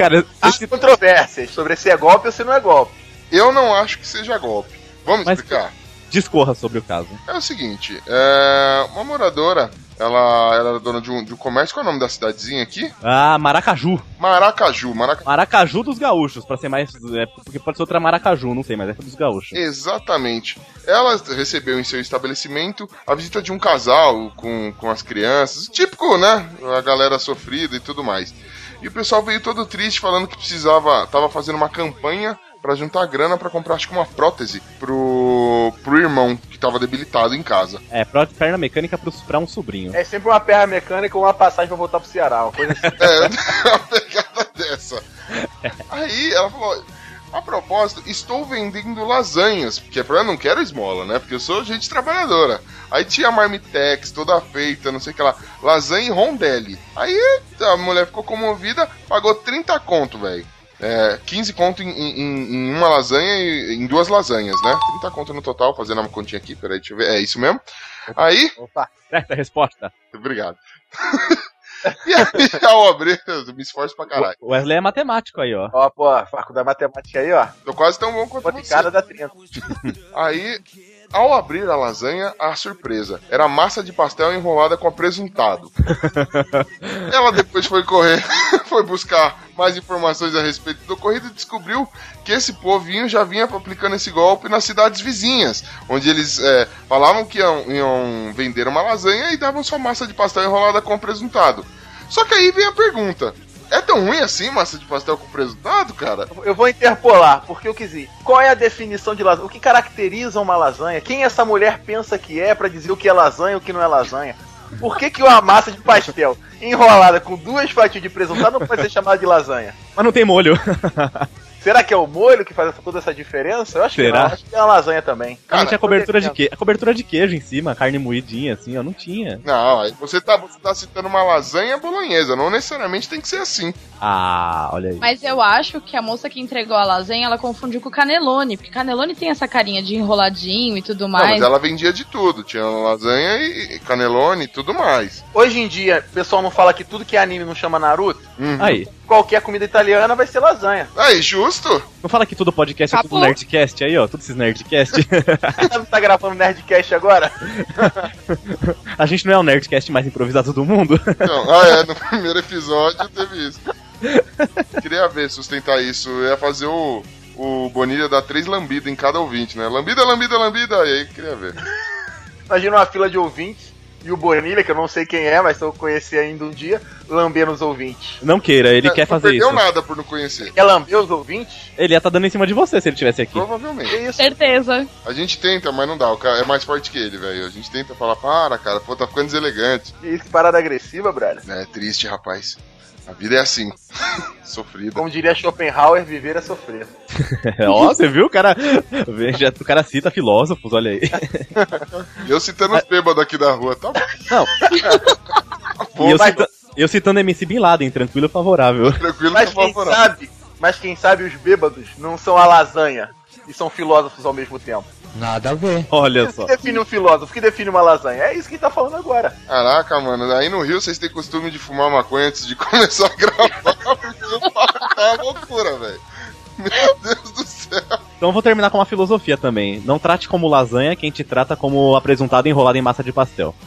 Cara, Há esse, controvérsias sobre se é golpe ou se não é golpe. Eu não acho que seja golpe. Vamos Mas- explicar? discorra sobre o caso. É o seguinte, é... uma moradora, ela, ela era dona de um, de um comércio, qual é o nome da cidadezinha aqui? Ah, Maracaju. Maracaju, Maraca... Maracaju dos gaúchos, pra ser mais. É, porque pode ser outra Maracaju, não sei, mas é dos gaúchos. Exatamente. Ela recebeu em seu estabelecimento a visita de um casal com, com as crianças, típico, né? A galera sofrida e tudo mais. E o pessoal veio todo triste falando que precisava, tava fazendo uma campanha pra juntar grana pra comprar acho que uma prótese pro, pro irmão que tava debilitado em casa. É, pró- perna mecânica pro, pra um sobrinho. É sempre uma perna mecânica ou uma passagem pra voltar pro Ceará. Uma coisa assim. É, uma pegada dessa. Aí ela falou: a propósito, estou vendendo lasanhas, porque eu não quero esmola, né? Porque eu sou gente trabalhadora. Aí tinha a marmitex toda feita, não sei o que lá, lasanha e rondelli. Aí a mulher ficou comovida, pagou 30 conto, velho. É, 15 conto em, em- em uma lasanha e em duas lasanhas, né? 30 conto no total, fazendo uma continha aqui, peraí, deixa eu ver. É isso mesmo. Aí, Opa. Certa resposta. obrigado. e aí, ao abrir, eu me esforço pra caralho. O Wesley é matemático aí, ó. Ó, pô, faculdade da matemática aí, ó. Tô quase tão bom quanto você. cara da 30. Aí, ao abrir a lasanha, a surpresa era massa de pastel enrolada com apresuntado. Ela depois foi correr, foi buscar mais informações a respeito do ocorrido e descobriu que esse povinho já vinha aplicando esse golpe nas cidades vizinhas, onde eles é, falavam que iam, iam vender uma lasanha e davam só massa de pastel enrolada com apresuntado. Só que aí vem a pergunta: é tão ruim assim massa de pastel com apresuntado, cara? Eu vou interpolar, porque eu quis ir. Qual é a definição de lasanha? O que caracteriza uma lasanha? Quem essa mulher pensa que é pra dizer o que é lasanha e o que não é lasanha? Por que, que uma massa de pastel enrolada com duas fatias de presunto não pode ser chamada de lasanha? Mas não tem molho. Será que é o molho que faz essa- toda essa diferença? Eu acho que Será? não. Acho que é uma lasanha também. Não tinha cobertura de queijo. A cobertura de queijo em cima, carne moidinha, assim, ó, não tinha. Não, você tá, você tá citando uma lasanha bolonhesa, não necessariamente tem que ser assim. Ah, olha aí. Mas eu acho que a moça que entregou a lasanha, ela confundiu com o canelone, porque canelone tem essa carinha de enroladinho e tudo Não, mas mais. ela vendia de tudo, tinha lasanha e, e canelone e tudo mais. Hoje em dia, o pessoal não fala que tudo que é anime não chama Naruto? Uhum. Aí. Qualquer comida italiana vai ser lasanha. Aí, justo? Não fala que tudo podcast é tudo Acabou. Nerdcast aí, ó. Todos esses Nerdcast. Tá gravando Nerdcast agora? a gente não é o Nerdcast mais improvisado do mundo. Não, ah, é, no primeiro episódio teve isso. Queria ver, sustentar isso. Eu ia fazer o, o Bonilha dar três lambidas em cada ouvinte, né? Lambida, lambida, lambida. E aí, queria ver. Imagina uma fila de ouvintes e o Bonilha, que eu não sei quem é, mas se eu conhecer ainda um dia, lambendo os ouvintes. Não queira, ele É, quer não fazer perdeu isso. nada por não conhecer. Quer lamber os ouvintes? Ele ia estar dando em cima de você se ele tivesse aqui. Provavelmente. Que isso? Certeza. A gente tenta, mas não dá. O cara é mais forte que ele, velho. A gente tenta falar, para, cara, pô, tá ficando deselegante. Que isso, que parada agressiva, brother. É triste, rapaz. A vida é assim. Sofrida. Como diria Schopenhauer, viver é sofrer. Ó, você viu? O cara, veja, o cara cita filósofos, olha aí. Eu citando os bêbados aqui da rua, tá bom. Não. Pô, E eu, mas- cita- eu citando MC Bin Laden, tranquilo e favorável. Tranquilo, Mas quem favorável. sabe, mas quem sabe os bêbados não são a lasanha e são filósofos ao mesmo tempo. Nada a ver. Olha O só. que define um filósofo? O que define uma lasanha? É isso que ele tá falando agora. Caraca, mano, aí no Rio vocês têm costume de fumar maconha antes de começar a gravar, porque tá uma loucura, velho. Meu Deus do céu. Então eu vou terminar com uma filosofia também. Não trate como lasanha quem te trata como apresentado enrolado em massa de pastel.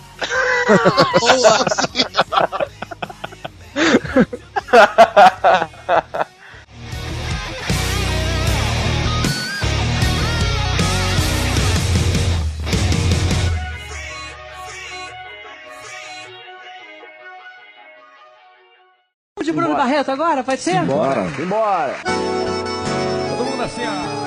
de Bruno Barreto agora, pode ser? Bora. Embora. Todo mundo assim, ó.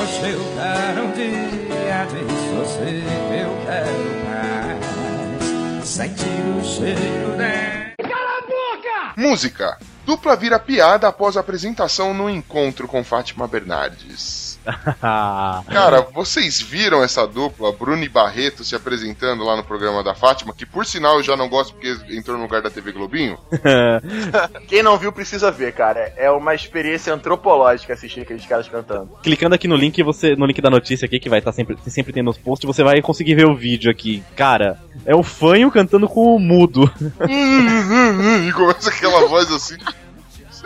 Hoje eu quero um dia de você, eu quero mais. Sentir o cheiro dela. Cala a boca! Música. Dupla vira piada após apresentação no encontro com Fátima Bernardes. Cara, vocês viram essa dupla, Bruno e Barreto, se apresentando lá no programa da Fátima, que por sinal eu já não gosto porque entrou no lugar da TV Globinho? Quem não viu precisa ver, cara. É uma experiência antropológica assistir aqueles caras cantando. Clicando aqui no link, você, no link da notícia aqui, que vai estar sempre, sempre tem nos posts, você vai conseguir ver o vídeo aqui. Cara, é o fanho cantando com o mudo. e começa aquela voz assim.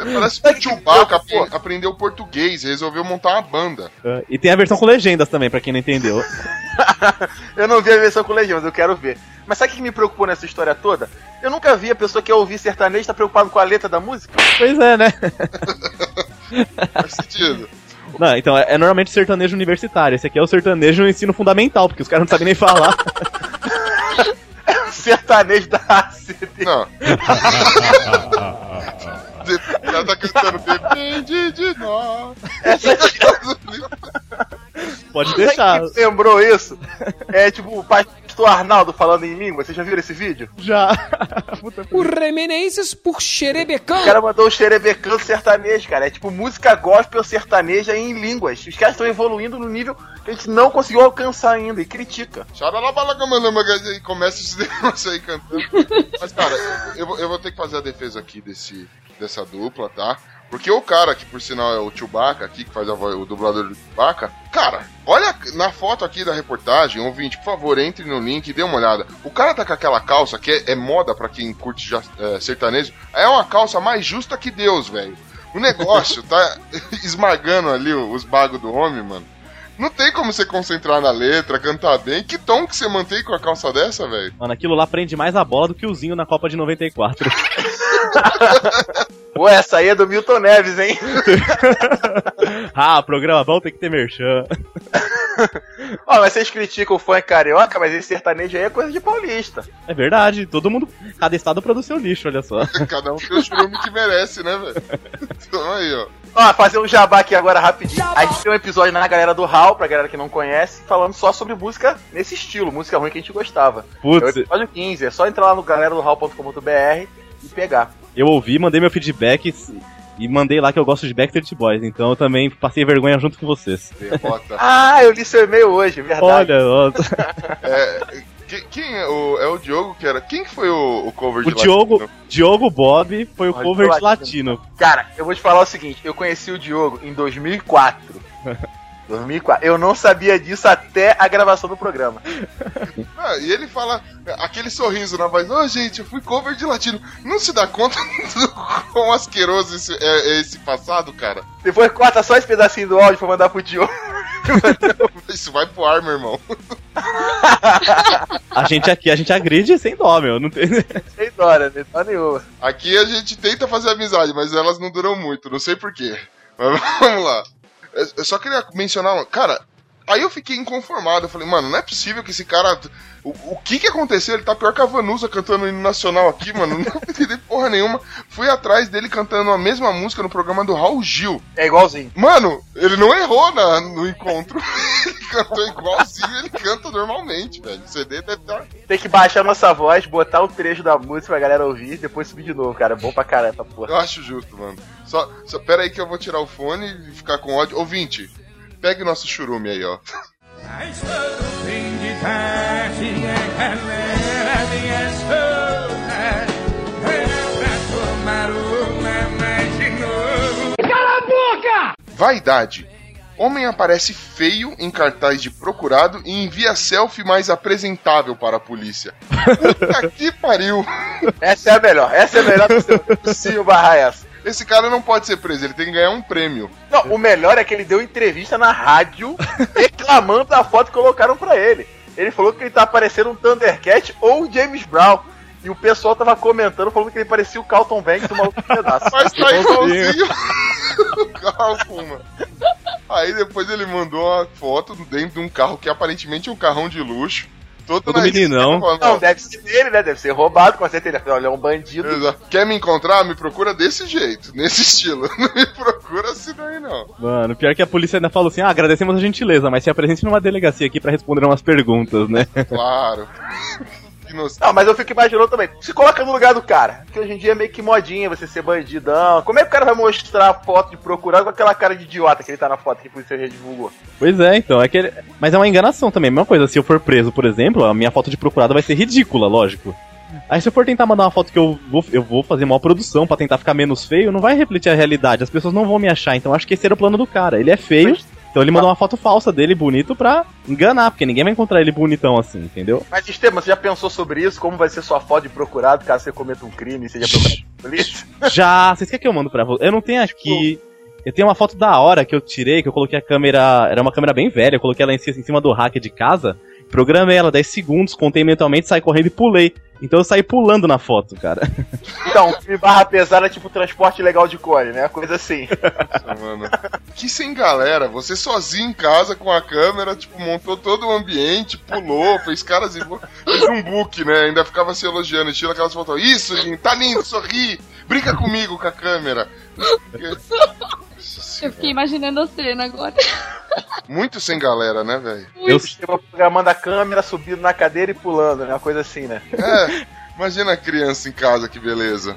Você parece que o Chewbacca apre- aprendeu português, resolveu montar uma banda. E tem a versão com legendas também, pra quem não entendeu. Eu não vi a versão com legendas, eu quero ver. Mas sabe o que me preocupou nessa história toda? Eu nunca vi a pessoa que ia ouvir sertanejo tá preocupado com a letra da música. Pois é, né? Faz sentido. Não, então é, é normalmente sertanejo universitário. Esse aqui é o sertanejo ensino fundamental, porque os caras não sabem nem falar. sertanejo da ACD. Não. O cara tá cantando Depende de nós. Pode deixar. Sabe lembrou isso? É tipo o pastor doutor Arnaldo falando em língua? Vocês já viram esse vídeo? Já. O Remenenses por O xerebecão. cara mandou o xerebecão sertanejo, cara. É tipo música gospel sertaneja em línguas. Os caras estão evoluindo no nível que a gente não conseguiu alcançar ainda e critica. E começa esse negócio aí cantando. Mas, cara, eu, vou- eu vou ter que fazer a defesa aqui desse, dessa dupla, tá? Porque o cara, que por sinal é o Chewbacca aqui, que faz a voz, o dublador do Chewbacca, cara, olha na foto aqui da reportagem, ouvinte, por favor, entre no link e dê uma olhada. O cara tá com aquela calça, que é, é moda pra quem curte já, é, sertanejo, é uma calça mais justa que Deus, velho. O negócio tá esmagando ali os bagos do homem, mano. Não tem como você concentrar na letra, cantar bem. Que tom que você mantém com a calça dessa, velho? Mano, aquilo lá prende mais a bola do que o Zinho na Copa de 94. Pô, essa aí é do Milton Neves, hein? ah, programa bom tem que ter merchan. Ó, mas vocês criticam o funk carioca, mas esse sertanejo aí é coisa de paulista. É verdade, todo mundo, cada estado produz seu lixo, olha só. Cada um tem o churume que merece, né, velho? Então aí, ó. Ó, fazer um jabá aqui agora rapidinho. A gente tem um episódio na galera do Hall, pra galera que não conhece, falando só sobre música nesse estilo, música ruim que a gente gostava. Putz. É o episódio 15, é só entrar lá no galera do Hall.com.br e pegar. Eu ouvi, mandei meu feedback e- mandei lá que eu gosto de Backstreet Boys, então eu também passei vergonha junto com vocês. Derrota. Ah, eu li seu e-mail hoje, verdade. Olha, ó, É, que- quem é o, é o Diogo que era? Quem que foi o, o cover o de Diogo, Latino? Diogo Bob foi o Olha, cover de latino. latino. Cara, eu vou te falar o seguinte, eu conheci o Diogo em 2004. 2004. Eu não sabia disso até a gravação do programa. Ah, e ele fala aquele sorriso na voz: Ô gente, eu fui cover de latino. Não se dá conta do quão asqueroso esse, é, é esse passado, cara? Depois corta só esse pedacinho do áudio pra mandar pro Diogo. Isso vai pro ar, meu irmão. A gente aqui, a gente agride sem dó, meu. Não tem... Sem dó, né? Sem dó nenhuma. Aqui a gente tenta fazer amizade, mas elas não duram muito, não sei porquê. Mas vamos lá. Eu- só queria mencionar, cara, aí eu fiquei inconformado. Eu falei, mano, não é possível que esse cara. O, o que que aconteceu? Ele tá pior que a Vanusa cantando o hino nacional aqui, mano. Não entendi porra nenhuma. Fui atrás dele cantando a mesma música no programa do Raul Gil. É igualzinho. Mano, ele não errou na, no encontro. ele cantou igualzinho, ele canta normalmente, velho. O CD deve estar. Tem que baixar nossa voz, botar o trecho da música pra galera ouvir e depois subir de novo, cara. É bom pra caramba porra. Eu acho justo, mano. Só, só pera aí que eu vou tirar o fone e ficar com ódio. Ouvinte, pegue nosso churume aí, ó. Cala a boca! Vaidade. Homem aparece feio em cartaz de procurado e envia selfie mais apresentável para a polícia. Puta que pariu! Essa é a melhor. Essa é a melhor do seu possível essa. Esse cara não pode ser preso, ele tem que ganhar um prêmio. Não, o melhor é que ele deu entrevista na rádio reclamando da foto que colocaram pra ele. Ele falou que ele tá parecendo um Thundercat ou um James Brown. E o pessoal tava comentando, falando que ele parecia o Carlton Banks do maluco pedaço. Mas tá igualzinho o carro fuma. Aí depois ele mandou uma foto dentro de um carro que aparentemente é um carrão de luxo. Todo, Todo meninão. falando, Não, deve ser dele, né? Deve ser roubado, com certeza. Ele é um bandido. Exato. Quer me encontrar? Me procura desse jeito, nesse estilo. Não me procura assim daí, não. Mano, pior que a polícia ainda falou assim: ah, agradecemos a gentileza, mas se apresente numa delegacia aqui pra responder umas perguntas, né? Claro. Que inocente. Não, mas eu fico imaginando também. Se coloca no lugar do cara. Porque hoje em dia é meio que modinha você ser bandidão. Como é que o cara vai mostrar a foto de procurado com aquela cara de idiota que ele tá na foto que a polícia já divulgou? Pois é, então, é que ele... Mas é uma enganação também, mesma coisa, se eu for preso, por exemplo, a minha foto de procurado vai ser ridícula, lógico. Aí se eu for tentar mandar uma foto que eu vou, eu vou fazer uma produção pra tentar ficar menos feio, não vai refletir a realidade, as pessoas não vão me achar, então acho que esse era o plano do cara. Ele é feio, então ele mandou uma foto falsa dele, bonito, pra enganar, porque ninguém vai encontrar ele bonitão assim, entendeu? Mas, Esteban, você já pensou sobre isso? Como vai ser sua foto de procurado caso você cometa um crime e seja procurado pela polícia? Já, vocês querem que eu mando pra você? Eu não tenho aqui. Eu tenho uma foto da hora que eu tirei, que eu coloquei a câmera. Era uma câmera bem velha, eu coloquei ela em cima do rack de casa, programei ela 10 segundos, contei mentalmente, saí correndo e pulei. Então eu saí pulando na foto, cara. Então, crime barra pesada é tipo transporte legal de cone, né? Coisa assim. Nossa, mano. Que sem galera, você sozinho em casa com a câmera, tipo, montou todo o ambiente, pulou, fez caras e fez um book, né? Ainda ficava se elogiando, estilo aquelas fotos. Isso, lindo, tá lindo, sorri, brinca comigo com a câmera. Eu fiquei imaginando a cena agora. Muito sem galera, né, velho? Eu, Chegou programando a câmera, subindo na cadeira e pulando, né? Uma coisa assim, né? É, imagina a criança em casa, que beleza.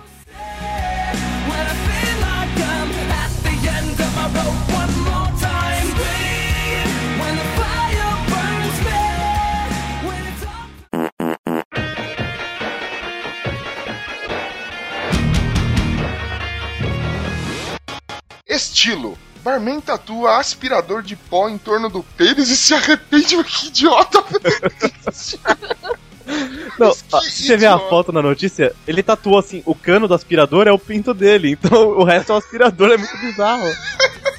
Estilo. Barman tatua aspirador de pó em torno do pênis e se arrepende, mas que idiota! não, Que se você ver a foto na notícia, ele tatuou assim, o cano do aspirador é o pinto dele, então o resto é o aspirador, é muito bizarro.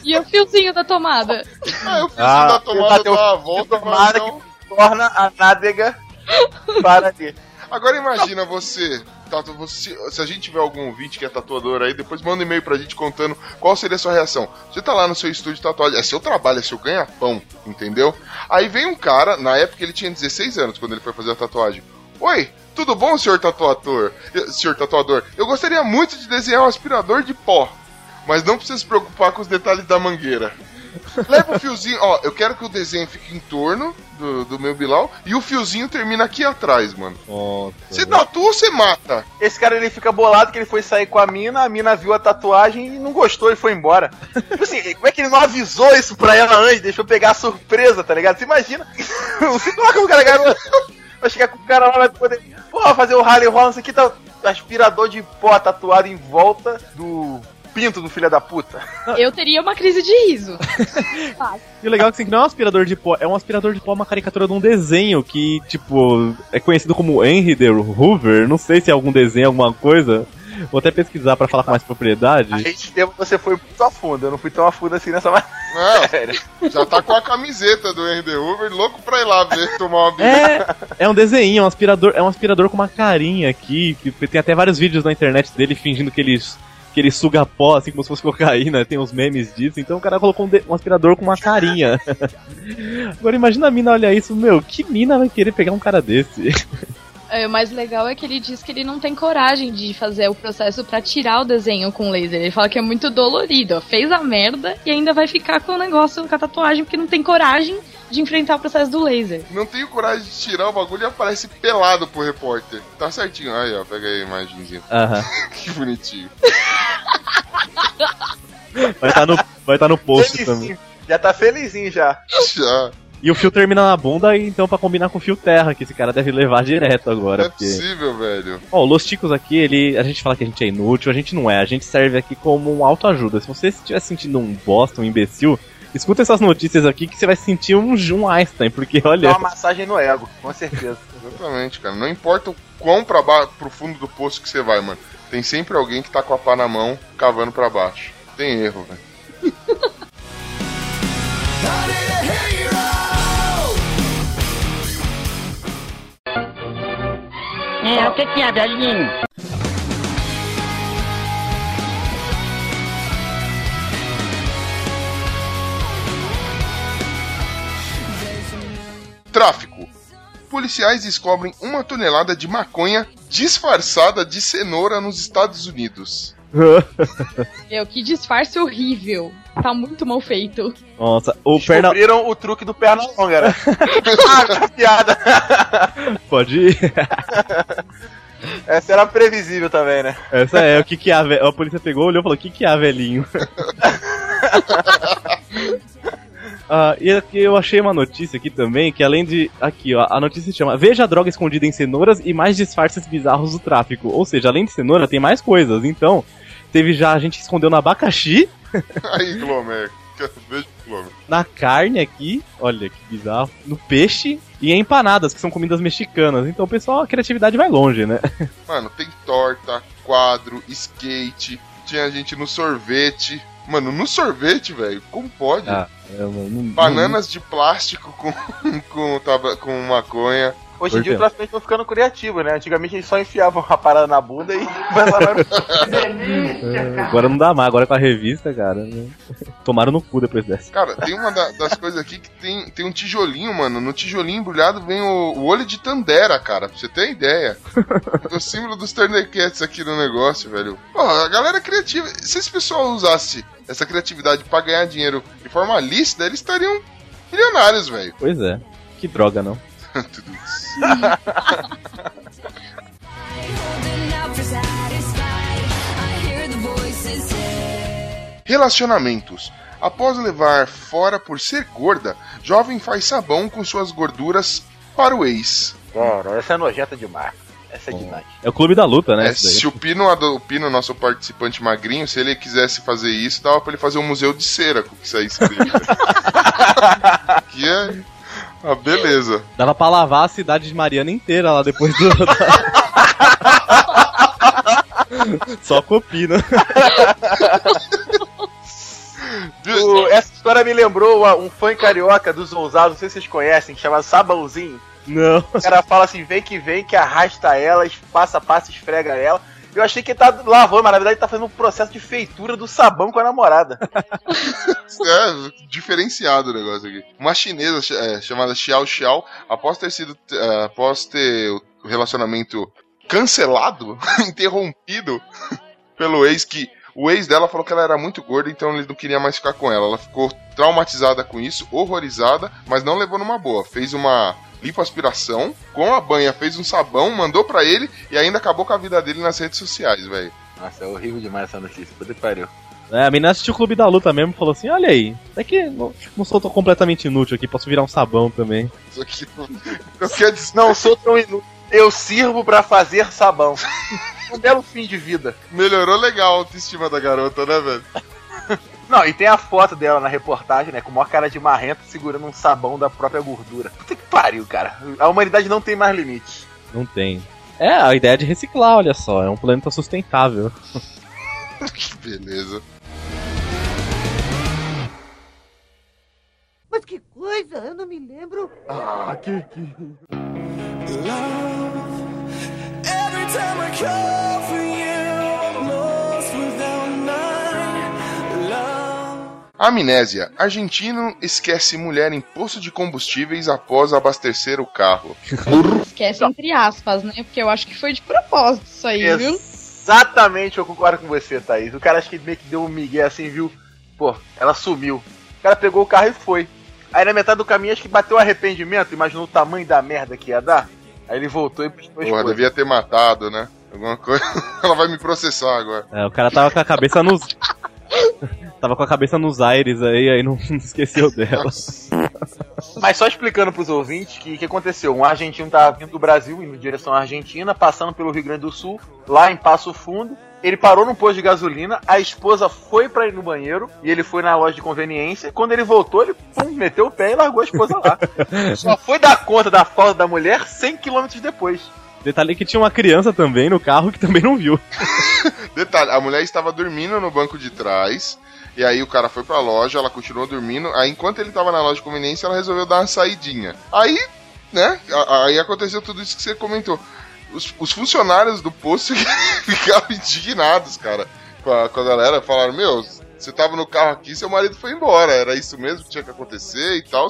E o fiozinho da tomada? Ah, eu fiz Ah, da tomada bateu dar a volta, tomada mas não. Torna a nádega para ali. Agora imagina você, tatu- você- se a gente tiver algum ouvinte que é tatuador aí, depois manda um e-mail pra gente contando qual seria a sua reação. Você tá lá no seu estúdio de tatuagem, é seu trabalho, é seu ganha-pão, entendeu? Aí vem um cara, na época ele tinha 16 anos quando ele foi fazer a tatuagem. Oi, tudo bom, senhor tatuador? Senhor tatuador, eu gostaria muito de desenhar um aspirador de pó, mas não precisa se preocupar com os detalhes da mangueira. Leva o fiozinho, ó, eu quero que o desenho fique em torno do, do meu Bilal e o fiozinho termina aqui atrás, mano. Você tatua ou você mata? Esse cara ele fica bolado que ele foi sair com a mina, a mina viu a tatuagem e não gostou e foi embora. Tipo assim, como é que ele não avisou isso pra ela antes? Deixou pegar a surpresa, tá ligado? Você imagina? Você coloca o cara, cara vai chegar com o cara lá, vai poder, pô, fazer o rally roll, isso aqui tá aspirador de pó tatuado em volta do pinto do filho da puta. Eu teria uma crise de riso. E o legal é que assim, que não é um aspirador de pó, é um aspirador de pó, uma caricatura de um desenho que, tipo, é conhecido como Henry the Hoover. Não sei se é algum desenho, alguma coisa. Vou até pesquisar pra falar com mais propriedade. A gente tempo você foi muito a fundo, eu não fui tão a fundo assim nessa matéria. Não, já tá com a camiseta do Henry The Hoover, louco pra ir lá ver tomar uma bebida. É, é um desenho, é um aspirador, é um aspirador com uma carinha aqui, que tem até vários vídeos na internet dele fingindo que ele, que ele suga pó, assim como se fosse cocaína, tem uns memes disso, então o cara colocou um, um aspirador com uma carinha. Agora imagina a mina olhar isso, meu, que mina vai querer pegar um cara desse? É, o mais legal é que ele diz que ele não tem coragem de fazer o processo pra tirar o desenho com laser. Ele fala que é muito dolorido. ó. Fez a merda e ainda vai ficar com o negócio, com a tatuagem, porque não tem coragem de enfrentar o processo do laser. Não tenho coragem de tirar o bagulho e aparece pelado pro repórter. Tá certinho. Aí, ó, pega aí a imagenzinha. Aham. que bonitinho. Vai estar no, vai tá no post também. Já tá felizinho já. Já. E o fio termina na bunda, então pra combinar com o fio terra, que esse cara deve levar direto Não agora. é porque... possível, velho. Ó, o Los Ticos aqui, ele, a gente fala que a gente é inútil, a gente não é, a gente serve aqui como um autoajuda. Se você estiver sentindo um bosta, um imbecil, escuta essas notícias aqui que você vai sentir um, um Einstein, porque Dá olha. uma massagem no ego, com certeza. Exatamente, cara. Não importa o quão pra ba... pro fundo do poço que você vai, mano. Tem sempre alguém que tá com a pá na mão, cavando pra baixo. Tem erro, velho. É, o que que é, velhinho? Tráfico. Policiais descobrem uma tonelada de maconha disfarçada de cenoura nos Estados Unidos. Meu, que disfarce horrível. Tá muito mal feito. Nossa, o perna. Descobriram o truque do perna longa, né? ah, piada. Pode ir. Essa era previsível também, né? Essa é, o que que é, ve- a polícia pegou, olhou e falou, o que que é, velhinho? Ah, e aqui eu achei uma notícia aqui também, que além de. Aqui, ó, a notícia se chama Veja a droga escondida em cenouras e mais disfarces bizarros do tráfico. Ou seja, além de cenoura, tem mais coisas. Então, teve já a gente escondeu no abacaxi, Aí, Glomer. Glomer. na carne aqui, olha que bizarro, no peixe e em empanadas, que são comidas mexicanas. Então, pessoal, a criatividade vai longe, né? Mano, tem torta, quadro, skate. Tinha gente no sorvete. Mano, no sorvete, velho, como pode? Ah, é, mano, não- Bananas de plástico com, com, com maconha. Hoje em dia os traficantes estão ficando criativos, né? Antigamente eles só enfiavam a parada na bunda e. É, agora não dá mais, agora com a revista, cara. né? tomaram no cu depois dessa. Cara, tem uma da- das coisas aqui que tem, tem um tijolinho, mano. No tijolinho embrulhado vem o, o olho de Tandera, cara. Pra você ter ideia. o símbolo dos Thundercats aqui no negócio, velho. Pô, a galera é criativa. Se esse pessoal usasse essa criatividade pra ganhar dinheiro de forma lícita, eles estariam milionários, velho. Pois é. Que droga, não. Tudo isso. Relacionamentos. Após levar fora por ser gorda, jovem faz sabão com suas gorduras para o ex. Cara, essa é nojenta demais. Essa é demais. É o clube da luta, né? É, se o Pino, o Pino, nosso participante magrinho, se ele quisesse fazer isso, dava pra ele fazer um museu de cera com o que saísse dele. que é. Ah, beleza. Dava pra lavar a cidade de Mariana inteira lá depois do. Só copina. O- essa história me lembrou um fã carioca dos ousados, não sei se vocês conhecem, que chama Sabãozinho. Não. O cara fala assim: vem que vem, que arrasta ela, passa, passa, esfrega ela. Eu achei que ele tá lavando, mas na verdade ele tá fazendo um processo de feitura do sabão com a namorada. É diferenciado o negócio aqui. Uma chinesa ch- é, chamada Xiao Xiao, após ter sido. é, após ter o relacionamento cancelado, interrompido pelo ex, que o ex dela falou que ela era muito gorda, então ele não queria mais ficar com ela. Ela ficou traumatizada com isso, horrorizada, mas não levou numa boa. Fez uma lipoaspiração com a banha, fez um sabão, mandou pra ele e ainda acabou com a vida dele nas redes sociais, velho. Nossa, é horrível demais essa notícia, puta que pariu. É, a menina assistiu o Clube da Luta mesmo e falou assim: olha aí, é que não, não sou tão completamente inútil aqui, posso virar um sabão também. Isso aqui não, não quer dizer. Não sou tão inútil. Eu sirvo pra fazer sabão. um belo fim de vida. Melhorou legal a autoestima da garota, né, velho? Não, e tem a foto dela na reportagem, né? Com uma cara de marrento segurando um sabão da própria gordura. Puta que pariu, cara. A humanidade não tem mais limites. Não tem. É, a ideia é de reciclar, olha só, é um planeta sustentável. que beleza. Mas que coisa, eu não me lembro. Ah, que que. Every time I call for you, Amnésia. Argentino esquece mulher em posto de combustíveis após abastecer o carro. Esquece entre aspas, né? Porque eu acho que foi de propósito isso aí, viu? Exatamente, eu concordo com você, Thaís. O cara acho que meio que deu um migué assim, viu? Pô, ela sumiu. O cara pegou o carro e foi. Aí na metade do caminho acho que bateu arrependimento, imaginou o tamanho da merda que ia dar. Aí ele voltou e pistou Porra, devia ter matado, né? Alguma coisa. Ela vai me processar agora. É, o cara tava com a cabeça nos. tava com a cabeça nos aires aí, aí não, esqueceu dela. Mas só explicando pros ouvintes que o que aconteceu. Um argentino tava vindo do Brasil, indo em direção à Argentina, passando pelo Rio Grande do Sul, lá em Passo Fundo. Ele parou num posto de gasolina, a esposa foi pra ir no banheiro e ele foi na loja de conveniência. Quando ele voltou, ele pum, meteu o pé e largou a esposa lá. Só foi dar conta da falta da mulher 100 km depois. Detalhe que tinha uma criança também no carro que também não viu. Detalhe, a mulher estava dormindo no banco de trás. E aí o cara foi pra loja, ela continuou dormindo. Aí enquanto ele tava na loja de conveniência, ela resolveu dar uma saidinha. Aí, né? Aí aconteceu tudo isso que você comentou. Os, os funcionários do posto ficaram indignados, cara, com a, com a galera. Falaram, meu, você tava no carro aqui, seu marido foi embora. Era isso mesmo que tinha que acontecer e tal.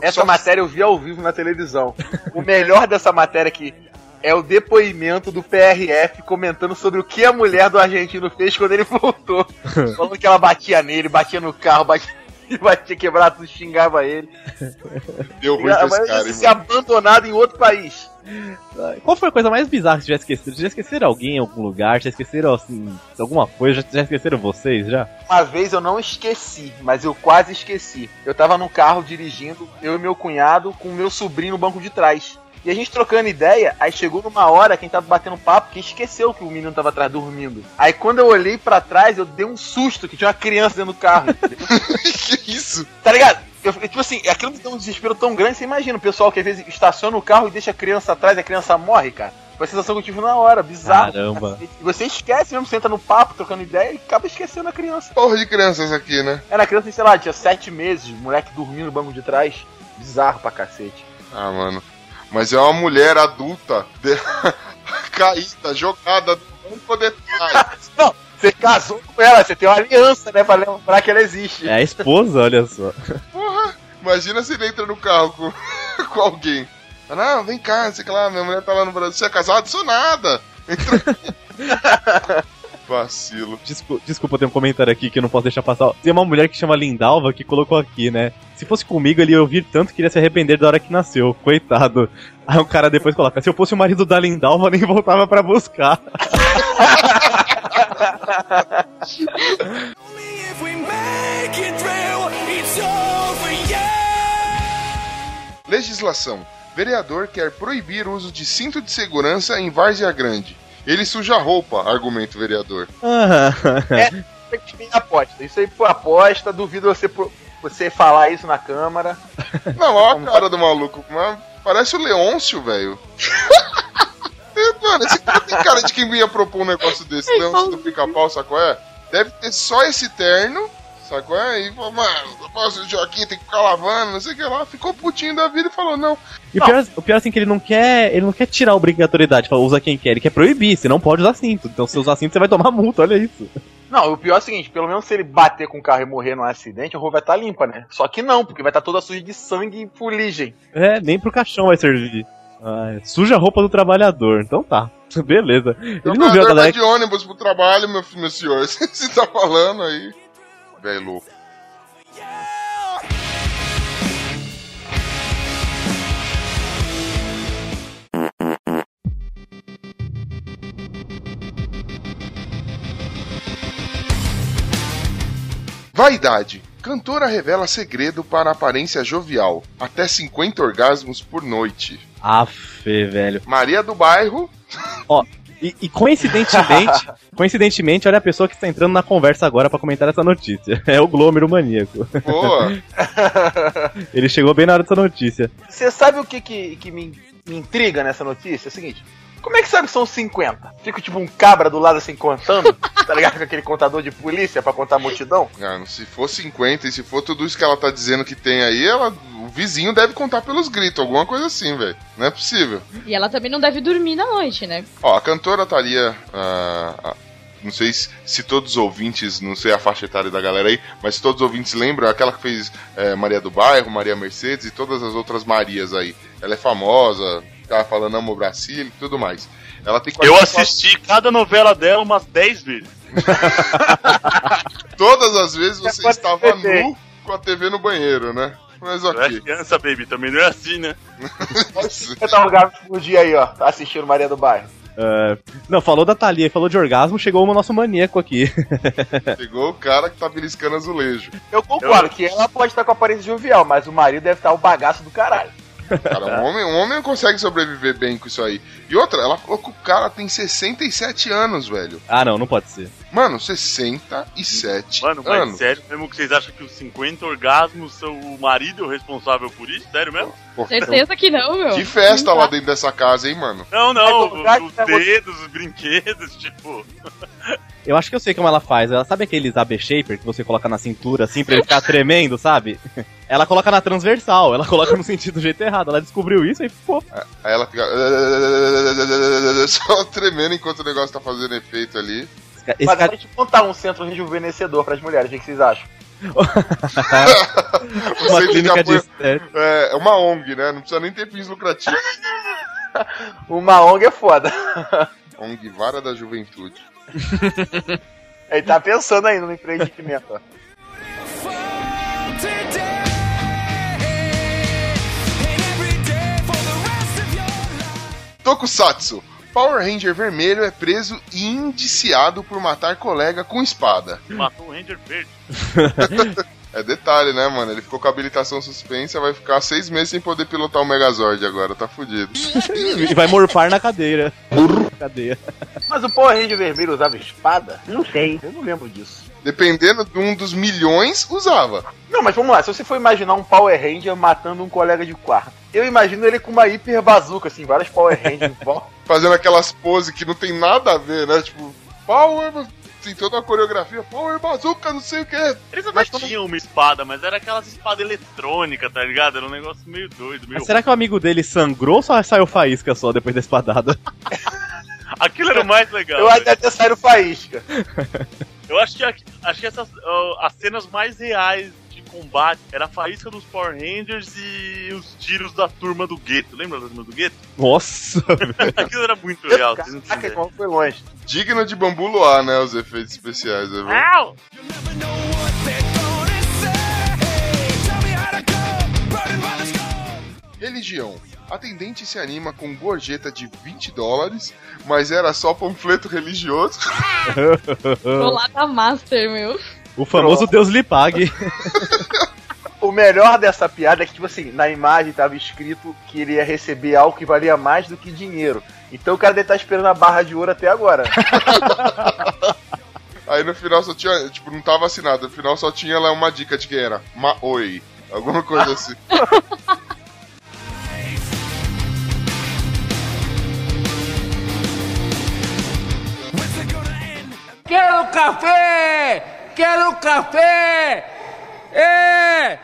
Essa matéria eu vi ao vivo na televisão. O melhor dessa matéria aqui é o depoimento do PRF comentando sobre o que a mulher do argentino fez quando ele voltou. Falando que ela batia nele, batia no carro, batia, batia quebrado, tudo, xingava ele. Deu ruim pra esse cara, se abandonado em outro país. Qual foi a coisa mais bizarra que você já esqueceu? Já esqueceram alguém em algum lugar? Já esqueceram assim, alguma coisa? Já, já esqueceram vocês já? Uma vez eu não esqueci, mas eu quase esqueci. Eu tava no carro dirigindo, eu e meu cunhado, com o meu sobrinho no banco de trás. E a gente trocando ideia, aí chegou numa hora quem tava batendo papo que esqueceu que o menino tava atrás dormindo. Aí quando eu olhei pra trás, eu dei um susto que tinha uma criança dentro do carro. que isso? Tá ligado? Eu, tipo assim, aquilo me deu um desespero tão grande, você imagina o pessoal que às vezes estaciona o carro e deixa a criança atrás e a criança morre, cara. Foi a sensação que eu tive na hora, bizarro. Caramba. E você esquece mesmo, você entra no papo, trocando ideia e acaba esquecendo a criança. Porra de crianças aqui, né? Era criança, sei lá, tinha sete meses, moleque dormindo no banco de trás. Bizarro pra cacete. Ah, mano. Mas é uma mulher adulta, de... caída, jogada de trás. Não, Você casou com ela, você tem uma aliança, né? Pra lembrar que ela existe. É a esposa, olha só. Porra, imagina se ele entra no carro com, com alguém. Não, vem cá, não sei lá, minha mulher tá lá no Brasil. Você é casado? Sou nada. Entra... Vacilo. Desculpa, desculpa, tem um comentário aqui que eu não posso deixar passar. Tem uma mulher que chama Lindalva que colocou aqui, né? Se fosse comigo, ele ia ouvir tanto que iria se arrepender da hora que nasceu. Coitado. Aí o cara depois coloca: se eu fosse o marido da Lindalva, nem voltava pra buscar. Legislação. Vereador quer proibir o uso de cinto de segurança em Várzea Grande. Ele suja a roupa, argumenta o vereador. É, isso aqui foi aposta. Isso aí foi aposta. Duvido você, você falar isso na Câmara. Não, olha a cara do maluco. mas Parece o Leôncio, velho. É, Mano, esse cara tem cara de quem ia propor um negócio desse. Leôncio do pica-pau, qual é? Deve ter só esse terno, qual é? E falou, mano, o Joaquim tem que ficar lavando, não sei o que lá. Ficou putinho da vida e falou, não. E o pior, o pior assim que ele não quer. Ele não quer tirar a obrigatoriedade, fala, usa quem quer, ele quer proibir, você não pode usar cinto. Então se usar cinto, você vai tomar multa, olha isso. Não, o pior é o seguinte, pelo menos se ele bater com o carro e morrer num acidente, a rua vai estar limpa, né? Só que não, porque vai estar toda suja de sangue e fuligem. É, nem pro caixão vai servir. Ai, suja a roupa do trabalhador, então tá. Beleza. Ele O não viu a galera vai de ônibus pro trabalho, meu, meu senhor. Você tá falando aí. Velho louco. Vaidade. Cantora revela segredo para aparência jovial. Até 50 orgasmos por noite. Aff, velho. Maria do Bairro. Ó, e, e coincidentemente, coincidentemente, olha a pessoa que está entrando na conversa agora pra comentar essa notícia. É o Glômero Maníaco. Boa. Ele chegou bem na hora dessa notícia. Você sabe o que, que, que me, me intriga nessa notícia? É o seguinte. Como é que sabe que são 50? Fica tipo um cabra do lado assim contando, tá ligado? Com aquele contador de polícia pra contar a multidão? Mano, se for 50 e se for tudo isso que ela tá dizendo que tem aí, ela, o vizinho deve contar pelos gritos, alguma coisa assim, velho. Não é possível. E ela também não deve dormir na noite, né? Ó, a cantora Thalia. ah, ah, não sei se, se todos os ouvintes, não sei a faixa etária da galera aí, mas se todos os ouvintes lembram, aquela que fez eh, Maria do Bairro, Maria Mercedes e todas as outras Marias aí. Ela é famosa, tava falando Amo Brasília e tudo mais. Ela tem Eu 44 assisti cada novela dela umas 10 vezes. Todas as vezes você pode estava nu com a TV no banheiro, né? Mas Eu era ok. criança, baby, também não é assim, né? Você tá orgasmo por dia aí, ó, assistindo Maria do Bairro. É, não, falou da Thalia, falou de orgasmo, chegou o nosso maníaco aqui. Chegou o cara que tá beliscando azulejo. Eu concordo que ela pode estar com a aparência jovial, mas o marido deve estar o bagaço do caralho. Cara, um homem, um homem consegue sobreviver bem com isso aí. E outra, ela falou que o cara tem 67 anos, velho. ah, não, não pode ser. Mano, 67 Mano, mas anos. sério mesmo que vocês acham que os 50 orgasmos são o marido responsável por isso? Sério mesmo? Pô, Certeza que não, meu. Que festa lá dentro dessa casa, hein, mano? Não, não, os, que tá- dedos, os brinquedos, tipo. Eu acho que eu sei como ela faz. Ela sabe aqueles AB Shaper que você coloca na cintura assim pra ele ficar tremendo, sabe? Ela coloca na transversal, ela coloca no sentido do jeito errado. Ela descobriu isso e pô. Aí ela fica. Só tremendo enquanto o negócio tá fazendo efeito ali. Esse mas cara, a gente montar um centro rejuvenescedor pras mulheres, o que vocês acham? uma Você clínica de estética. É, é uma ONG, né? Não precisa nem ter fins lucrativos. Uma ONG é foda. ONG Vara da Juventude. Ele tá pensando aí no empreendimento. Tokusatsu. Power Ranger vermelho é preso e indiciado por matar colega com espada. Matou o Ranger verde. É detalhe, né, mano? Ele ficou com a habilitação suspensa, vai ficar seis meses sem poder pilotar o Megazord agora, tá fudido. E vai morfar na cadeira. Cadeia. Mas o Power Ranger vermelho usava espada? Não sei. Eu não lembro disso. Dependendo de um dos milhões, usava. Não, mas vamos lá. Se você for imaginar um Power Ranger matando um colega de quarto, eu imagino ele com uma hiper bazuca, assim, vários Power Rangers. Fazendo aquelas poses que não tem nada a ver, né? Tipo, Power. Tem toda uma coreografia, Power Bazooka, não sei o que. Eles até tinham uma espada, mas era aquelas espadas eletrônicas, tá ligado? Era um negócio meio doido, meio. Mas será que o amigo dele sangrou ou só saiu faísca só depois da espadada? Aquilo era o mais legal. Eu velho. até até sair faísca. Eu acho que, acho que essas, as cenas mais reais de combate era a faísca dos Power Rangers e os tiros da turma do gueto. Lembra da turma do gueto? Nossa, Aquilo era muito legal. vocês não Caraca, como foi longe. Digno de bambu luar, né? Os efeitos especiais, né? Au! Religião. Atendente se anima com gorjeta de 20 dólares, mas era só panfleto religioso. Vou lá da Master, meu. o famoso Deus lhe pague. O melhor dessa piada é que, tipo assim, na imagem tava escrito que ele ia receber algo que valia mais do que dinheiro. Então o cara deve estar esperando a barra de ouro até agora. Aí no final só tinha, tipo, não tava assinado. No final só tinha lá uma dica de quem era. Maoi. Alguma coisa assim. Quero café! Quero café! É!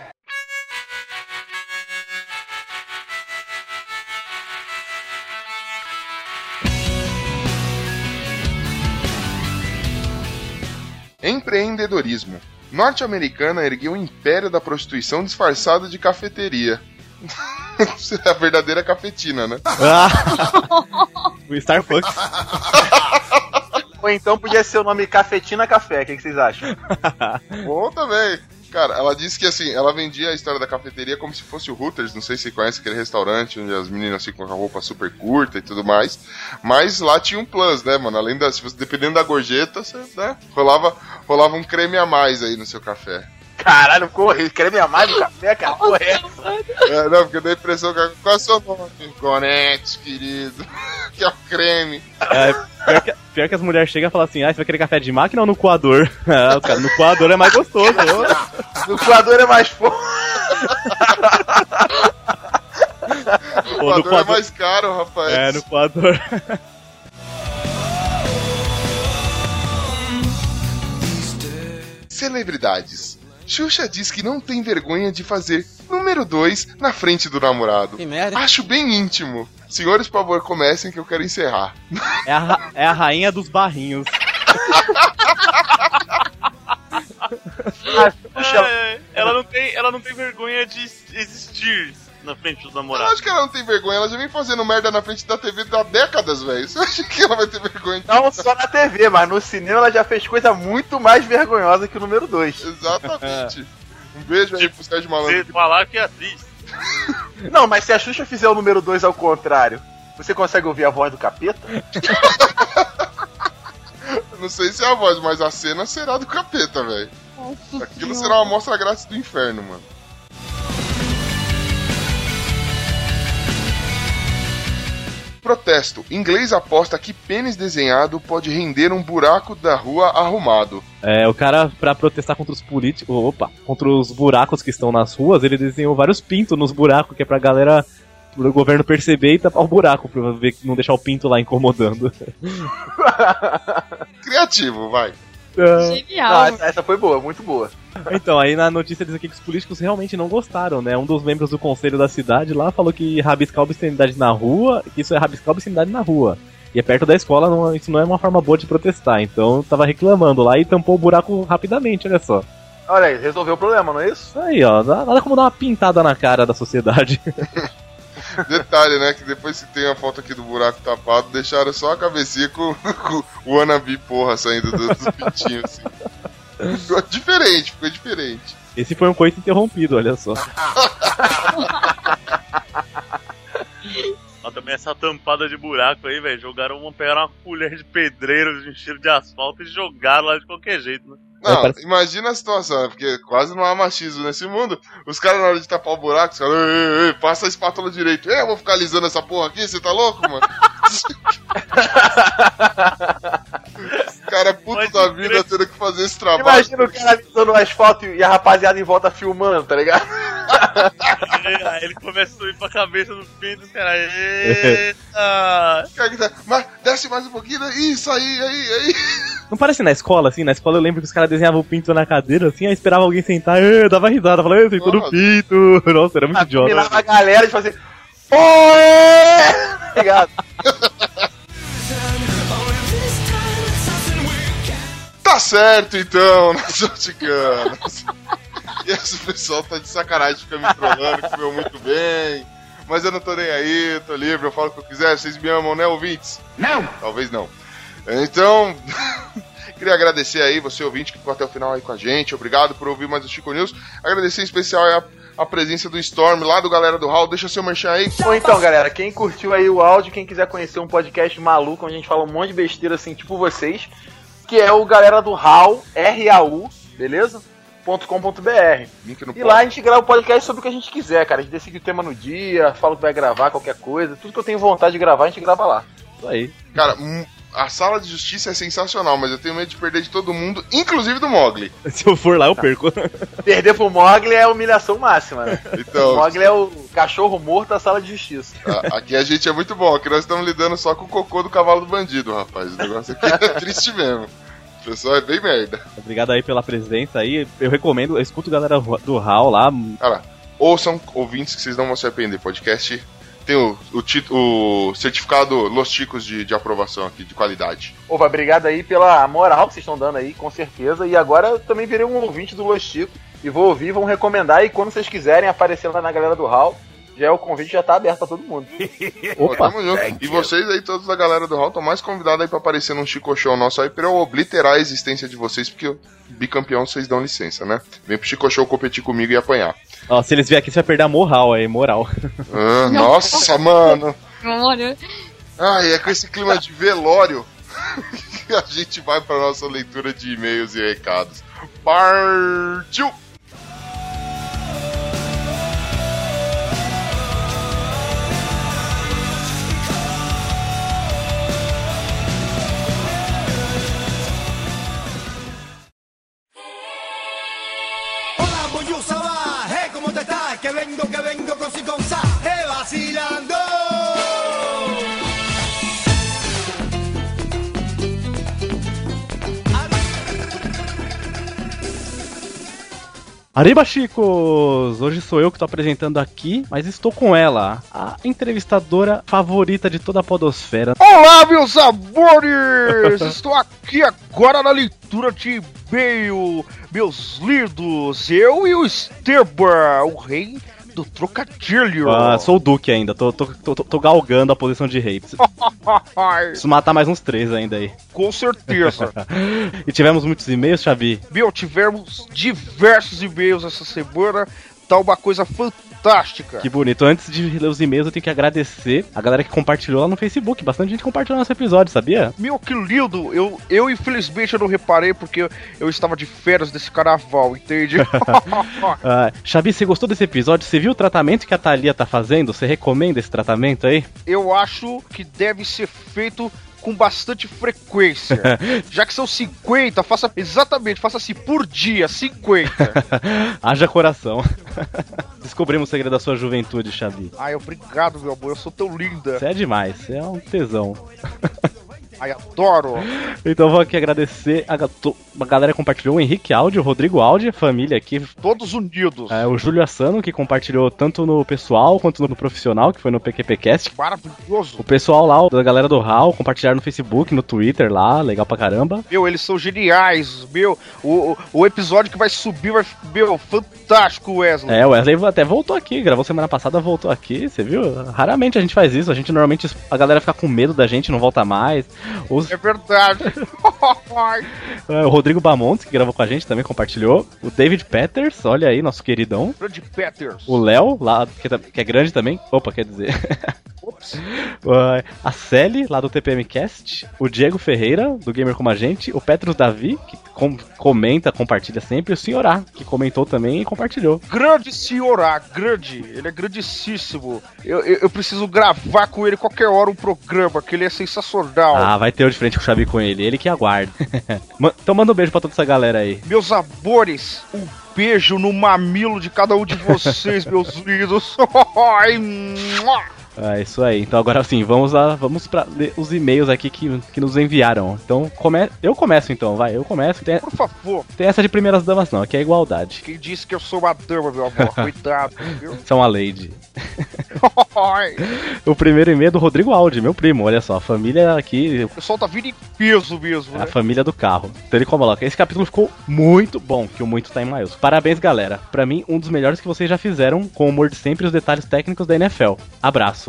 Empreendedorismo. Norte-americana ergueu o império da prostituição disfarçada de cafeteria. a verdadeira cafetina, né? O Starbucks. Ou então podia ser o nome Cafetina Café, o que, que vocês acham? Bom também. Cara, ela disse que assim, ela vendia a história da cafeteria como se fosse o Hooters, não sei se conhece aquele restaurante onde as meninas ficam com a roupa super curta e tudo mais. Mas lá tinha um plus, né, mano? Além da. Você, dependendo da gorjeta, você, né? Rolava, rolava um creme a mais aí no seu café. Caralho, corre, creme a mais no café, cara? Porra, é essa? É, não, porque dá a impressão que. Qual é o seu nome? Gonete, querido. que é o creme. É, pior, que, pior que as mulheres chegam e falam assim: ah, você vai querer café de máquina ou no coador? Ah, cara, no coador é mais gostoso. No coador é mais forte. O Pô, no coador é mais caro, rapaz. É, no coador. Celebridades. Xuxa diz que não tem vergonha de fazer número 2 na frente do namorado. Que merda. Acho bem íntimo. Senhores, por favor, comecem que eu quero encerrar. É a, é a rainha dos barrinhos. É, ela, não tem, ela não tem vergonha de existir na frente dos Eu namorados. acho que ela não tem vergonha, ela já vem fazendo merda na frente da TV há décadas, velho. Você acha que ela vai ter vergonha de Não só na TV, mas no cinema ela já fez coisa muito mais vergonhosa que o número 2. Exatamente. Um beijo aí pro Sérgio Você Malandro. falar que é atriz. Não, mas se a Xuxa fizer o número 2 ao contrário, você consegue ouvir a voz do capeta? Não sei se é a voz, mas a cena será do capeta, velho. Aquilo será uma mostra grátis do inferno, mano. Protesto. Inglês aposta que pênis desenhado pode render um buraco da rua arrumado. É, o cara, pra protestar contra os políticos. Opa, contra os buracos que estão nas ruas, ele desenhou vários pintos nos buracos, que é pra galera. Pro governo perceber e tapar o buraco, pra ver não deixar o pinto lá incomodando. Criativo, vai. Não, Genial. essa, essa foi boa, muito boa. Então, aí na notícia diz aqui que os políticos realmente não gostaram, né? Um dos membros do conselho da cidade lá falou que rabiscar obscenidade na rua, que isso é rabiscar obscenidade na rua. E é perto da escola, não- isso não é uma forma boa de protestar. Então tava reclamando lá e tampou o buraco rapidamente, olha só. Olha aí, resolveu o problema, não é isso? Aí, ó, dá- nada como dar uma pintada na cara da sociedade. Detalhe, né? Que depois que tem a foto aqui do buraco tapado, deixaram só a cabecinha com, com o wannabe porra saindo do, do pintinho, assim. Ficou diferente, ficou diferente. Esse foi um coito interrompido, olha só. Ó, também essa tampada de buraco aí, velho. Jogaram uma, pegaram uma colher de pedreiro encheram de asfalto e jogaram lá de qualquer jeito, né? Não, parece- imagina a situação, né? porque quase não há machismo nesse mundo. Os caras, na hora de tapar o buraco, os caras, ei, ei, ei, passa a espátula direito. É, eu vou ficar alisando essa porra aqui, você tá louco, mano? Os caras puto Pode da crer. vida tendo que fazer esse trabalho. Imagina o cara alisando o asfalto e a rapaziada em volta filmando, tá ligado? Aí ele começou a ir pra cabeça do pinto, os caras. Eita! Cara grita, mas desce mais um pouquinho, né? isso aí, aí, aí. Não parece na escola, assim? Na escola eu lembro que os caras desenhavam o pinto na cadeira, assim, aí esperava alguém sentar, "Ê", dava risada, falava, "Ê, sentou no pinto. Nossa, era muito idiota. Combinava a galera de fazer. Oi! Tá ligado? Tá certo, então, nas Vaticanas. E esse pessoal tá de sacanagem, fica me trolando, comeu muito bem. Mas eu não tô nem aí, tô livre, eu falo o que eu quiser. Vocês me amam, né, ouvintes? Não! Talvez não. Então, queria agradecer aí você, ouvinte, que ficou até o final aí com a gente. Obrigado por ouvir mais o Chico News. Agradecer em especial a, a presença do Storm, lá do Galera do Hall. Deixa seu merchan aí. Ou então, galera, quem curtiu aí o áudio, quem quiser conhecer um podcast maluco, onde a gente fala um monte de besteira assim, tipo vocês, que é o Galera do Hall, R-A-U, beleza? .com.br. E lá a gente grava o podcast sobre o que a gente quiser, cara. A gente decide o tema no dia, fala o que vai gravar, qualquer coisa. Tudo que eu tenho vontade de gravar, a gente grava lá. Isso aí. Cara, a sala de justiça é sensacional, mas eu tenho medo de perder de todo mundo, inclusive do Mogli. Se eu for lá, eu perco. Perder pro Mogli é a humilhação máxima, né? Então- O Mogli é o cachorro morto da sala de justiça. Aqui a gente é muito bom, aqui nós estamos lidando só com o cocô do cavalo do bandido, rapaz. O negócio aqui é triste mesmo. O pessoal é bem merda. Obrigado aí pela presença aí. Eu recomendo, eu escuto a galera do HAL lá. Cara, ouçam ouvintes que vocês não vão se arrepender. Podcast tem o, o, tit- o certificado Los Chicos de, de aprovação aqui, de qualidade. Ô, obrigado aí pela moral que vocês estão dando aí, com certeza. E agora eu também virei um ouvinte do Los Chico. E vou ouvir, vão recomendar. E quando vocês quiserem aparecer lá na galera do Hall, já é o convite já tá aberto pra todo mundo. Junto. E vocês aí, todos da galera do Hall, estão mais convidados aí pra aparecer num Chico Show nosso aí pra eu obliterar a existência de vocês, porque bicampeão vocês dão licença, né? Vem pro Chico Show competir comigo e apanhar. Ó, se eles vierem aqui, você vai perder a moral aí, moral. Ah, nossa, mano! Olha, Ai, é com esse clima de velório que a gente vai pra nossa leitura de e-mails e recados. Partiu! Arriba, Chicos! Hoje sou eu que tô apresentando aqui, mas estou com ela, a entrevistadora favorita de toda a podosfera. Olá, meus amores! Estou aqui agora na leitura de e-mail, meus lindos. Eu e o Esteban, o rei do trocadilho. Ah, sou o Duque ainda, tô, tô, tô, tô galgando a posição de rei. Preciso, preciso matar mais uns três ainda aí. Com certeza. e tivemos muitos e-mails, Xavi? Meu, tivemos diversos e-mails essa semana. Tá uma coisa fantástica. Que bonito. Antes de ler os e-mails, eu tenho que agradecer a galera que compartilhou lá no Facebook. Bastante gente compartilhou nosso episódio, sabia? Meu, que lindo! Eu, eu infelizmente eu não reparei porque eu, eu estava de férias desse carnaval, entende? Ah, Xabi, você gostou desse episódio? Você viu o tratamento que a Thalia tá fazendo? Você recomenda esse tratamento aí? eu acho que deve ser feito com bastante frequência. Já que são 50, faça exatamente, faça-se por dia, 50. Haja coração. Descobrimos o segredo da sua juventude, Xabi. Ai, obrigado, meu amor, eu sou tão linda. Você é demais, você é um tesão. Ai, adoro. Então vou aqui agradecer a, a galera que compartilhou, o Henrique Áudio, o Rodrigo Áudio, a família aqui. Todos unidos. É, o Júlio Assano, que compartilhou tanto no pessoal quanto no profissional, que foi no PQPcast. Maravilhoso. O pessoal lá, da galera do HAL, compartilharam no Facebook, no Twitter lá, legal pra caramba. Meu, eles são geniais. Meu, o, o, o episódio que vai subir vai. Meu, fantástico, Wesley. É, o Wesley até voltou aqui, gravou semana passada, voltou aqui, você viu? Raramente a gente faz isso, a gente normalmente, a galera fica com medo da gente, não volta mais. Os, É verdade. é, o Rodrigo Bamontes, que gravou com a gente, também compartilhou. O David Peters, olha aí, nosso queridão. Grande Peters. O Léo, lá, que, tá- que é grande também. Opa, quer dizer. A Sally, lá do TPMcast, o Diego Ferreira, do Gamer Como a Gente, o Petros Davi, que com- comenta, compartilha sempre, e o Senhorá, que comentou também e compartilhou. Grande senhorá, grande. Ele é grandíssimo. Eu, eu, eu preciso gravar com ele qualquer hora um programa, que ele é sensacional. Ah, vai ter o de frente com o Xavi com ele, ele que aguarda. Então manda um beijo pra toda essa galera aí. Meus amores, um beijo no mamilo de cada um de vocês, meus lindos. É isso aí. Então agora sim, vamos lá, vamos para os e-mails aqui que, que nos enviaram. Então come... eu começo então, vai, eu começo. Tem, Por favor, tem essa de primeiras damas não, aqui é igualdade. quem disse que eu sou uma dama, meu amor? Cuidado, viu? São a lady. O primeiro e-mail é do Rodrigo Aldi, meu primo, olha só, a família aqui, O pessoal tá vindo em peso mesmo, a né? família do carro. Então ele coloca, esse capítulo ficou muito bom, que o muito tá em maiúsculo. Parabéns, galera. Pra mim, um dos melhores que vocês já fizeram, com o humor de sempre e os detalhes técnicos da NFL. Abraço.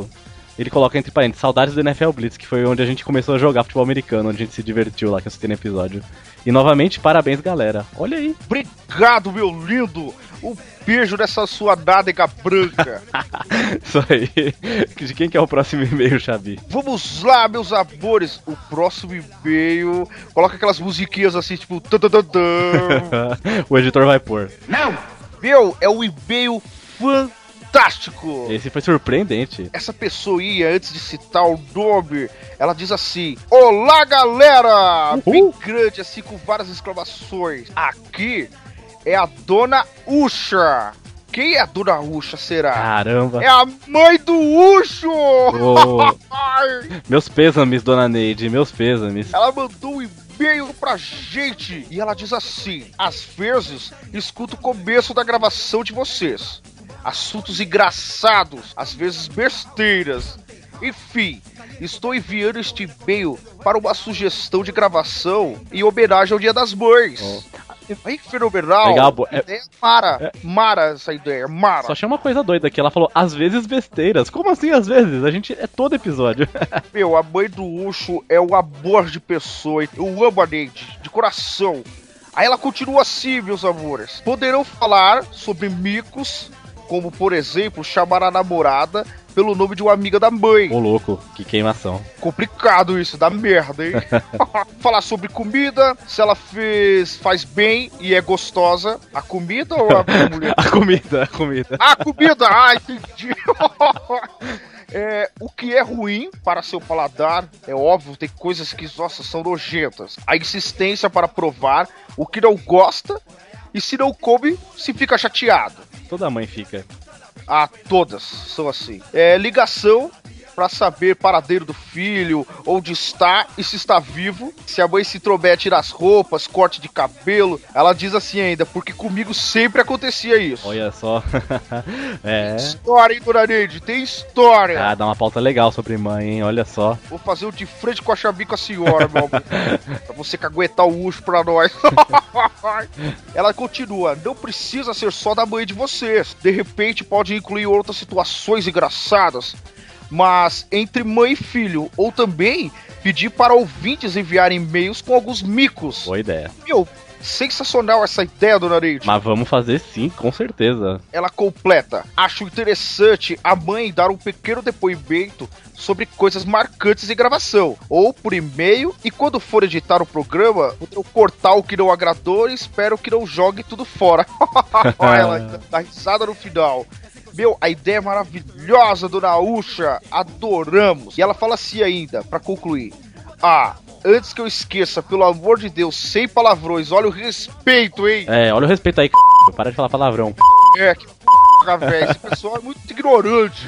Ele coloca entre parênteses, saudades do NFL Blitz, que foi onde a gente começou a jogar futebol americano, onde a gente se divertiu lá, que eu citei no episódio. E novamente, parabéns, galera. Olha aí. Obrigado, meu lindo! Um beijo nessa sua nádega branca. Isso aí. De quem que é o próximo e-mail, Xabi? Vamos lá, meus amores. O próximo e-mail. Coloca aquelas musiquinhas assim, tipo. o editor vai pôr. Não! Meu, é um e-mail fantástico! Esse foi surpreendente. Essa pessoa ia, antes de citar o nome, ela diz assim: Olá, galera! Bem grande, assim, com várias exclamações. Aqui é a dona Usha. Quem é a dona Usha, será? Caramba. É a mãe do Ucho! Ai, Meus pêsames, dona Neide, meus pêsames. ela mandou um e-mail pra gente e ela diz assim: Às vezes escuto o começo da gravação de vocês. Assuntos engraçados, às vezes besteiras. Enfim, estou enviando este e-mail para uma sugestão de gravação em homenagem ao Dia das Mães. Aí, fenomenal! Legal, é- Ideia Mara, Mara essa ideia, Mara. Só achei uma coisa doida aqui. Ela falou, às vezes besteiras. Como assim, às vezes? A gente é todo episódio. Meu, a mãe do Ucho é um amor de pessoa. Eu amo a Neide, de coração. Aí ela continua assim, meus amores. Poderão falar sobre micos, como por exemplo, chamar a namorada pelo nome de uma amiga da mãe. Ô, louco, que queimação. Complicado isso, dá merda, hein? Falar sobre comida, se ela fez, faz bem e é gostosa. A comida ou a mulher? A comida, a comida. Ah, comida! Ah, entendi! É, o que é ruim para seu paladar, é óbvio, tem coisas que, nossa, são nojentas. A insistência para provar o que não gosta e se não come, se fica chateado. Toda mãe fica. Ah, todas são assim. É, ligação para saber paradeiro do filho, onde está e se está vivo. Se a mãe se intromete nas roupas, corte de cabelo, ela diz assim ainda, porque comigo sempre acontecia isso. Olha só. é. História, hein, Dona Neide? Tem história. Ah, dá uma pauta legal sobre mãe, hein? Olha só. Vou fazer o de frente com a Xabi com a senhora, meu amor. pra você que aguentar o urso pra nós. Ela continua, não precisa ser só da mãe de vocês. De repente pode incluir outras situações engraçadas. Mas entre mãe e filho, ou também pedir para ouvintes enviarem e-mails com alguns micos. Boa ideia. Meu, sensacional essa ideia, dona Neide. Mas vamos fazer sim, com certeza. Ela completa. Acho interessante a mãe dar um pequeno depoimento sobre coisas marcantes em gravação, ou por e-mail, e quando for editar o programa, eu cortar o que não agradou e espero que não jogue tudo fora. Ela ainda dá risada no final. Meu, a ideia é maravilhosa, dona Ucha. Adoramos. E ela fala assim ainda, pra concluir. Ah, antes que eu esqueça, pelo amor de Deus, sem palavrões, olha o respeito, hein? É, olha o respeito aí, c... para de falar palavrão. É, que p, velho. Esse pessoal é muito ignorante.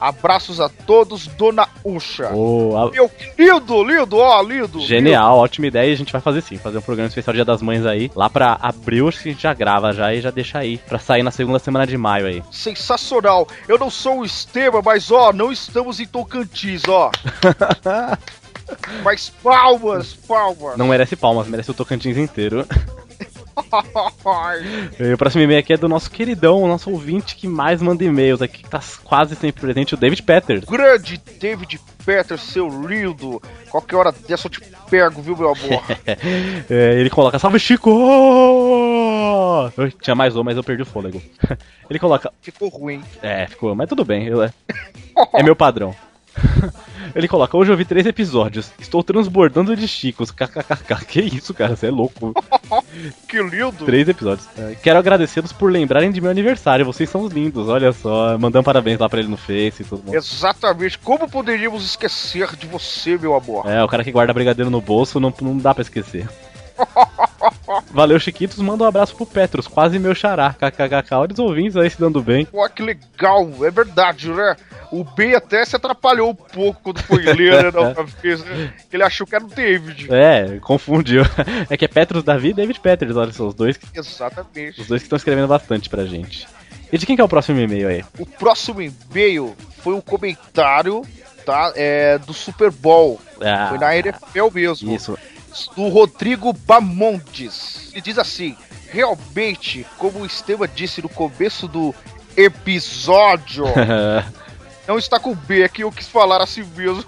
Abraços a todos, dona Ucha. Ô, a- Meu, lindo, lindo, ó, lindo. Genial, ótima ideia. e A gente vai fazer sim, fazer um programa especial Dia das Mães aí. Lá pra abril, acho que a gente já grava já e já deixa aí. Pra sair na segunda semana de maio aí. Sensacional. Eu não sou o Esteban, mas ó, não estamos em Tocantins, ó. mas palmas, palmas. Não merece palmas, merece o Tocantins inteiro. O próximo e-mail aqui é do nosso queridão, o nosso ouvinte que mais manda e-mails aqui, que tá quase sempre presente, o David Peters. Grande David Peters, seu lindo. Qualquer hora dessa eu te pego, viu, meu amor? É, ele coloca, salve Chico! Eu tinha mais um, mas eu perdi o fôlego. Ele coloca, Ficou ruim. é, ficou, mas tudo bem, eu- é, é meu padrão. Ele coloca, hoje eu vi três episódios, estou transbordando de chicos, kkkk. Que isso, cara, você é louco. Que lindo. Três episódios. É, Quero agradecê-los por lembrarem de meu aniversário, vocês são os lindos, olha só. Mandando parabéns lá pra ele no Face e tudo mais. Exatamente. Como poderíamos esquecer de você, meu amor? É, o cara que guarda brigadeiro no bolso não, não dá pra esquecer. Valeu, Chiquitos. Manda um abraço pro Petros, quase meu xará. KKKK. Olha os ouvintes aí se dando bem. Pô, que legal, é verdade, né? O Ben até se atrapalhou um pouco quando foi ler, né, da outra vez, né? Que Ele achou que era o David. É, confundiu. É que é Petros Davi e David Peters, olha só, os dois, que- Exatamente. os dois que estão escrevendo bastante pra gente. E de quem que é o próximo e-mail aí? O próximo e-mail foi um comentário, tá? É, do Super Bowl. Ah, Foi na NFL mesmo. Isso. Do Rodrigo Bamontes. Ele diz assim: realmente, como o Esteban disse no começo do episódio, não está com B aqui, eu quis falar assim mesmo.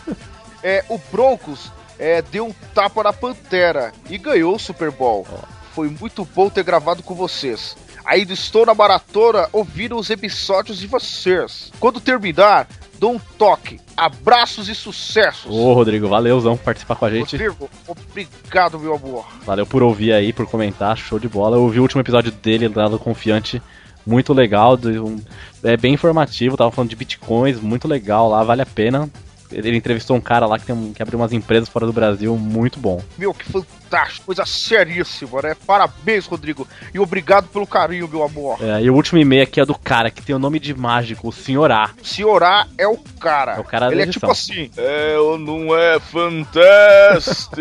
é, o Broncos é, deu um tapa na Pantera e ganhou o Super Bowl. Foi muito bom ter gravado com vocês. Ainda estou na maratona ouvindo os episódios de vocês. Quando terminar, dou um toque. Abraços e sucessos. Ô, Rodrigo, valeuzão por participar com a gente. Rodrigo, obrigado, meu amor. Valeu por ouvir aí, por comentar, show de bola. Eu ouvi o último episódio dele, lá do Confiante, muito legal, é bem informativo, tava falando de bitcoins, muito legal lá, vale a pena. Ele entrevistou um cara lá que, tem, que abriu umas empresas fora do Brasil, muito bom. Meu, que fantástico, coisa seríssima, né? Parabéns, Rodrigo. E obrigado pelo carinho, meu amor. É, e o último e-mail aqui é do cara que tem o nome de mágico, o Senhor A. Senhorá é o cara. É o cara Ele é tipo assim. É ou não é fantástico?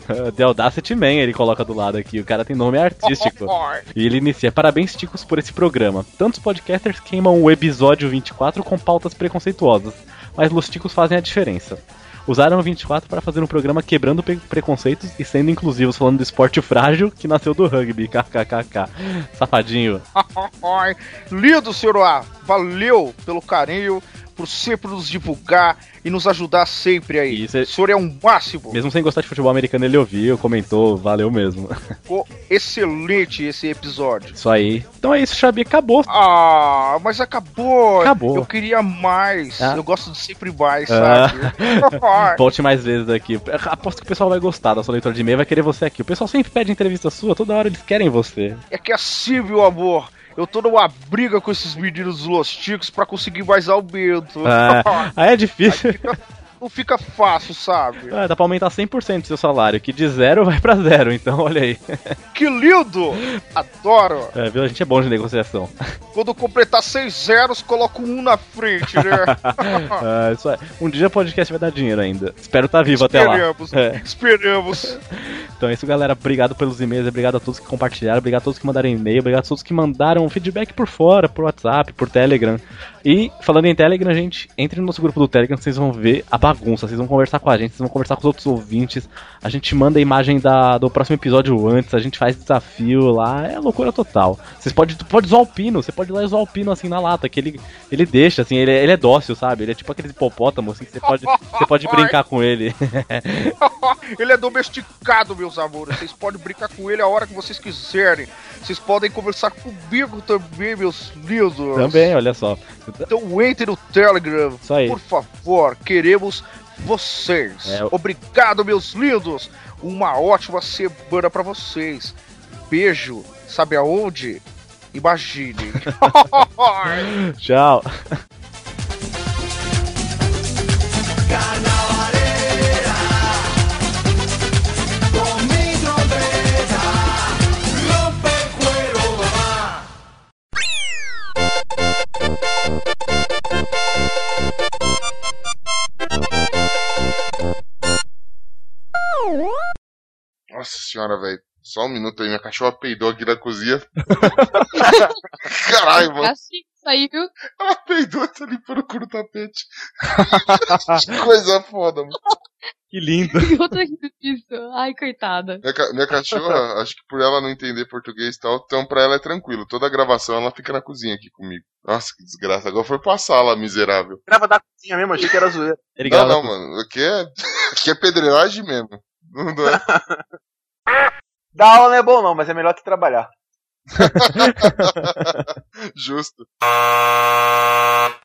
The Audacity Man, ele coloca do lado aqui. O cara tem nome artístico. E ele inicia: Parabéns, Ticos, por esse programa. Tantos podcasters queimam o episódio 24 com pautas preconceituosas, mas os Ticos fazem a diferença. Usaram o 24 para fazer um programa quebrando pre- preconceitos e sendo inclusivos, falando do esporte frágil que nasceu do rugby. KKKK. Safadinho. Lindo, Senhorá. Valeu pelo carinho, por sempre nos divulgar e nos ajudar sempre aí. Isso é- O senhor é um máximo. Mesmo sem gostar de futebol americano, ele ouviu, comentou, valeu mesmo. Ficou excelente esse episódio. Isso aí. Então é isso, Xabi, acabou. Ah, mas acabou. Acabou. Eu queria mais. Ah. Eu gosto de sempre mais, Ah. sabe? Volte mais vezes aqui. Aposto que o pessoal vai gostar da sua leitura de e-mail, vai querer você aqui. O pessoal sempre pede entrevista sua, toda hora eles querem você. É que assim, meu amor, eu tô numa briga com esses meninos dos Los Ticos pra conseguir mais aumento. Ah, aí é difícil. Não fica fácil, sabe? Ah, dá pra aumentar 100% do seu salário, que de zero vai pra zero, então olha aí. Que lindo! Adoro! É, viu? A gente é bom de negociação. Quando completar seis zeros, coloco um na frente, né? Ah, isso aí. Um dia o podcast vai dar dinheiro ainda. Espero estar vivo até lá. Esperamos, É. esperamos. Então é isso, galera. Obrigado pelos e-mails, obrigado a todos que compartilharam, obrigado a todos que mandaram e-mail, obrigado a todos que mandaram feedback por fora, por WhatsApp, por Telegram. E falando em Telegram, gente, entre no nosso grupo do Telegram, vocês vão ver a bagunça, vocês vão conversar com a gente, vocês vão conversar com os outros ouvintes. A gente manda a imagem da, do próximo episódio antes, a gente faz desafio lá, é loucura total. Vocês podem pode zoar o Pino, você pode ir lá e zoar o Pino assim na lata, que ele, ele deixa, assim, ele, é- ele é dócil, sabe? Ele é tipo aquele hipopótamo, assim, que você pode, você pode brincar com ele. ele é domesticado, meus amores. Vocês podem brincar com ele a hora que vocês quiserem. Vocês podem conversar comigo também, meus lindos. Também, olha só. Então entre no Telegram. Isso aí. Por favor, queremos vocês. É, o- Obrigado, meus lindos. Uma ótima semana pra vocês. Beijo. Sabe aonde? Imagine. Tchau. Nossa senhora, velho. Só um minuto aí, minha cachorra peidou aqui na cozinha. Caralho, É mano. assim que saiu. Ela peidou, tá limpando o cu no tapete. que coisa foda, mano. Que lindo. Eu tô rindo disso. Ai, coitada. Minha, ca- minha cachorra, acho que por ela não entender português e tal, então pra ela é tranquilo. Toda a gravação ela fica na cozinha aqui comigo. Nossa, que desgraça. Agora foi pra sala, miserável. Grava da cozinha mesmo, achei que era zoeira. não, não, mano. Aqui é, aqui é pedreiragem mesmo. É. Dar aula não é bom não, mas é melhor que trabalhar. Justo.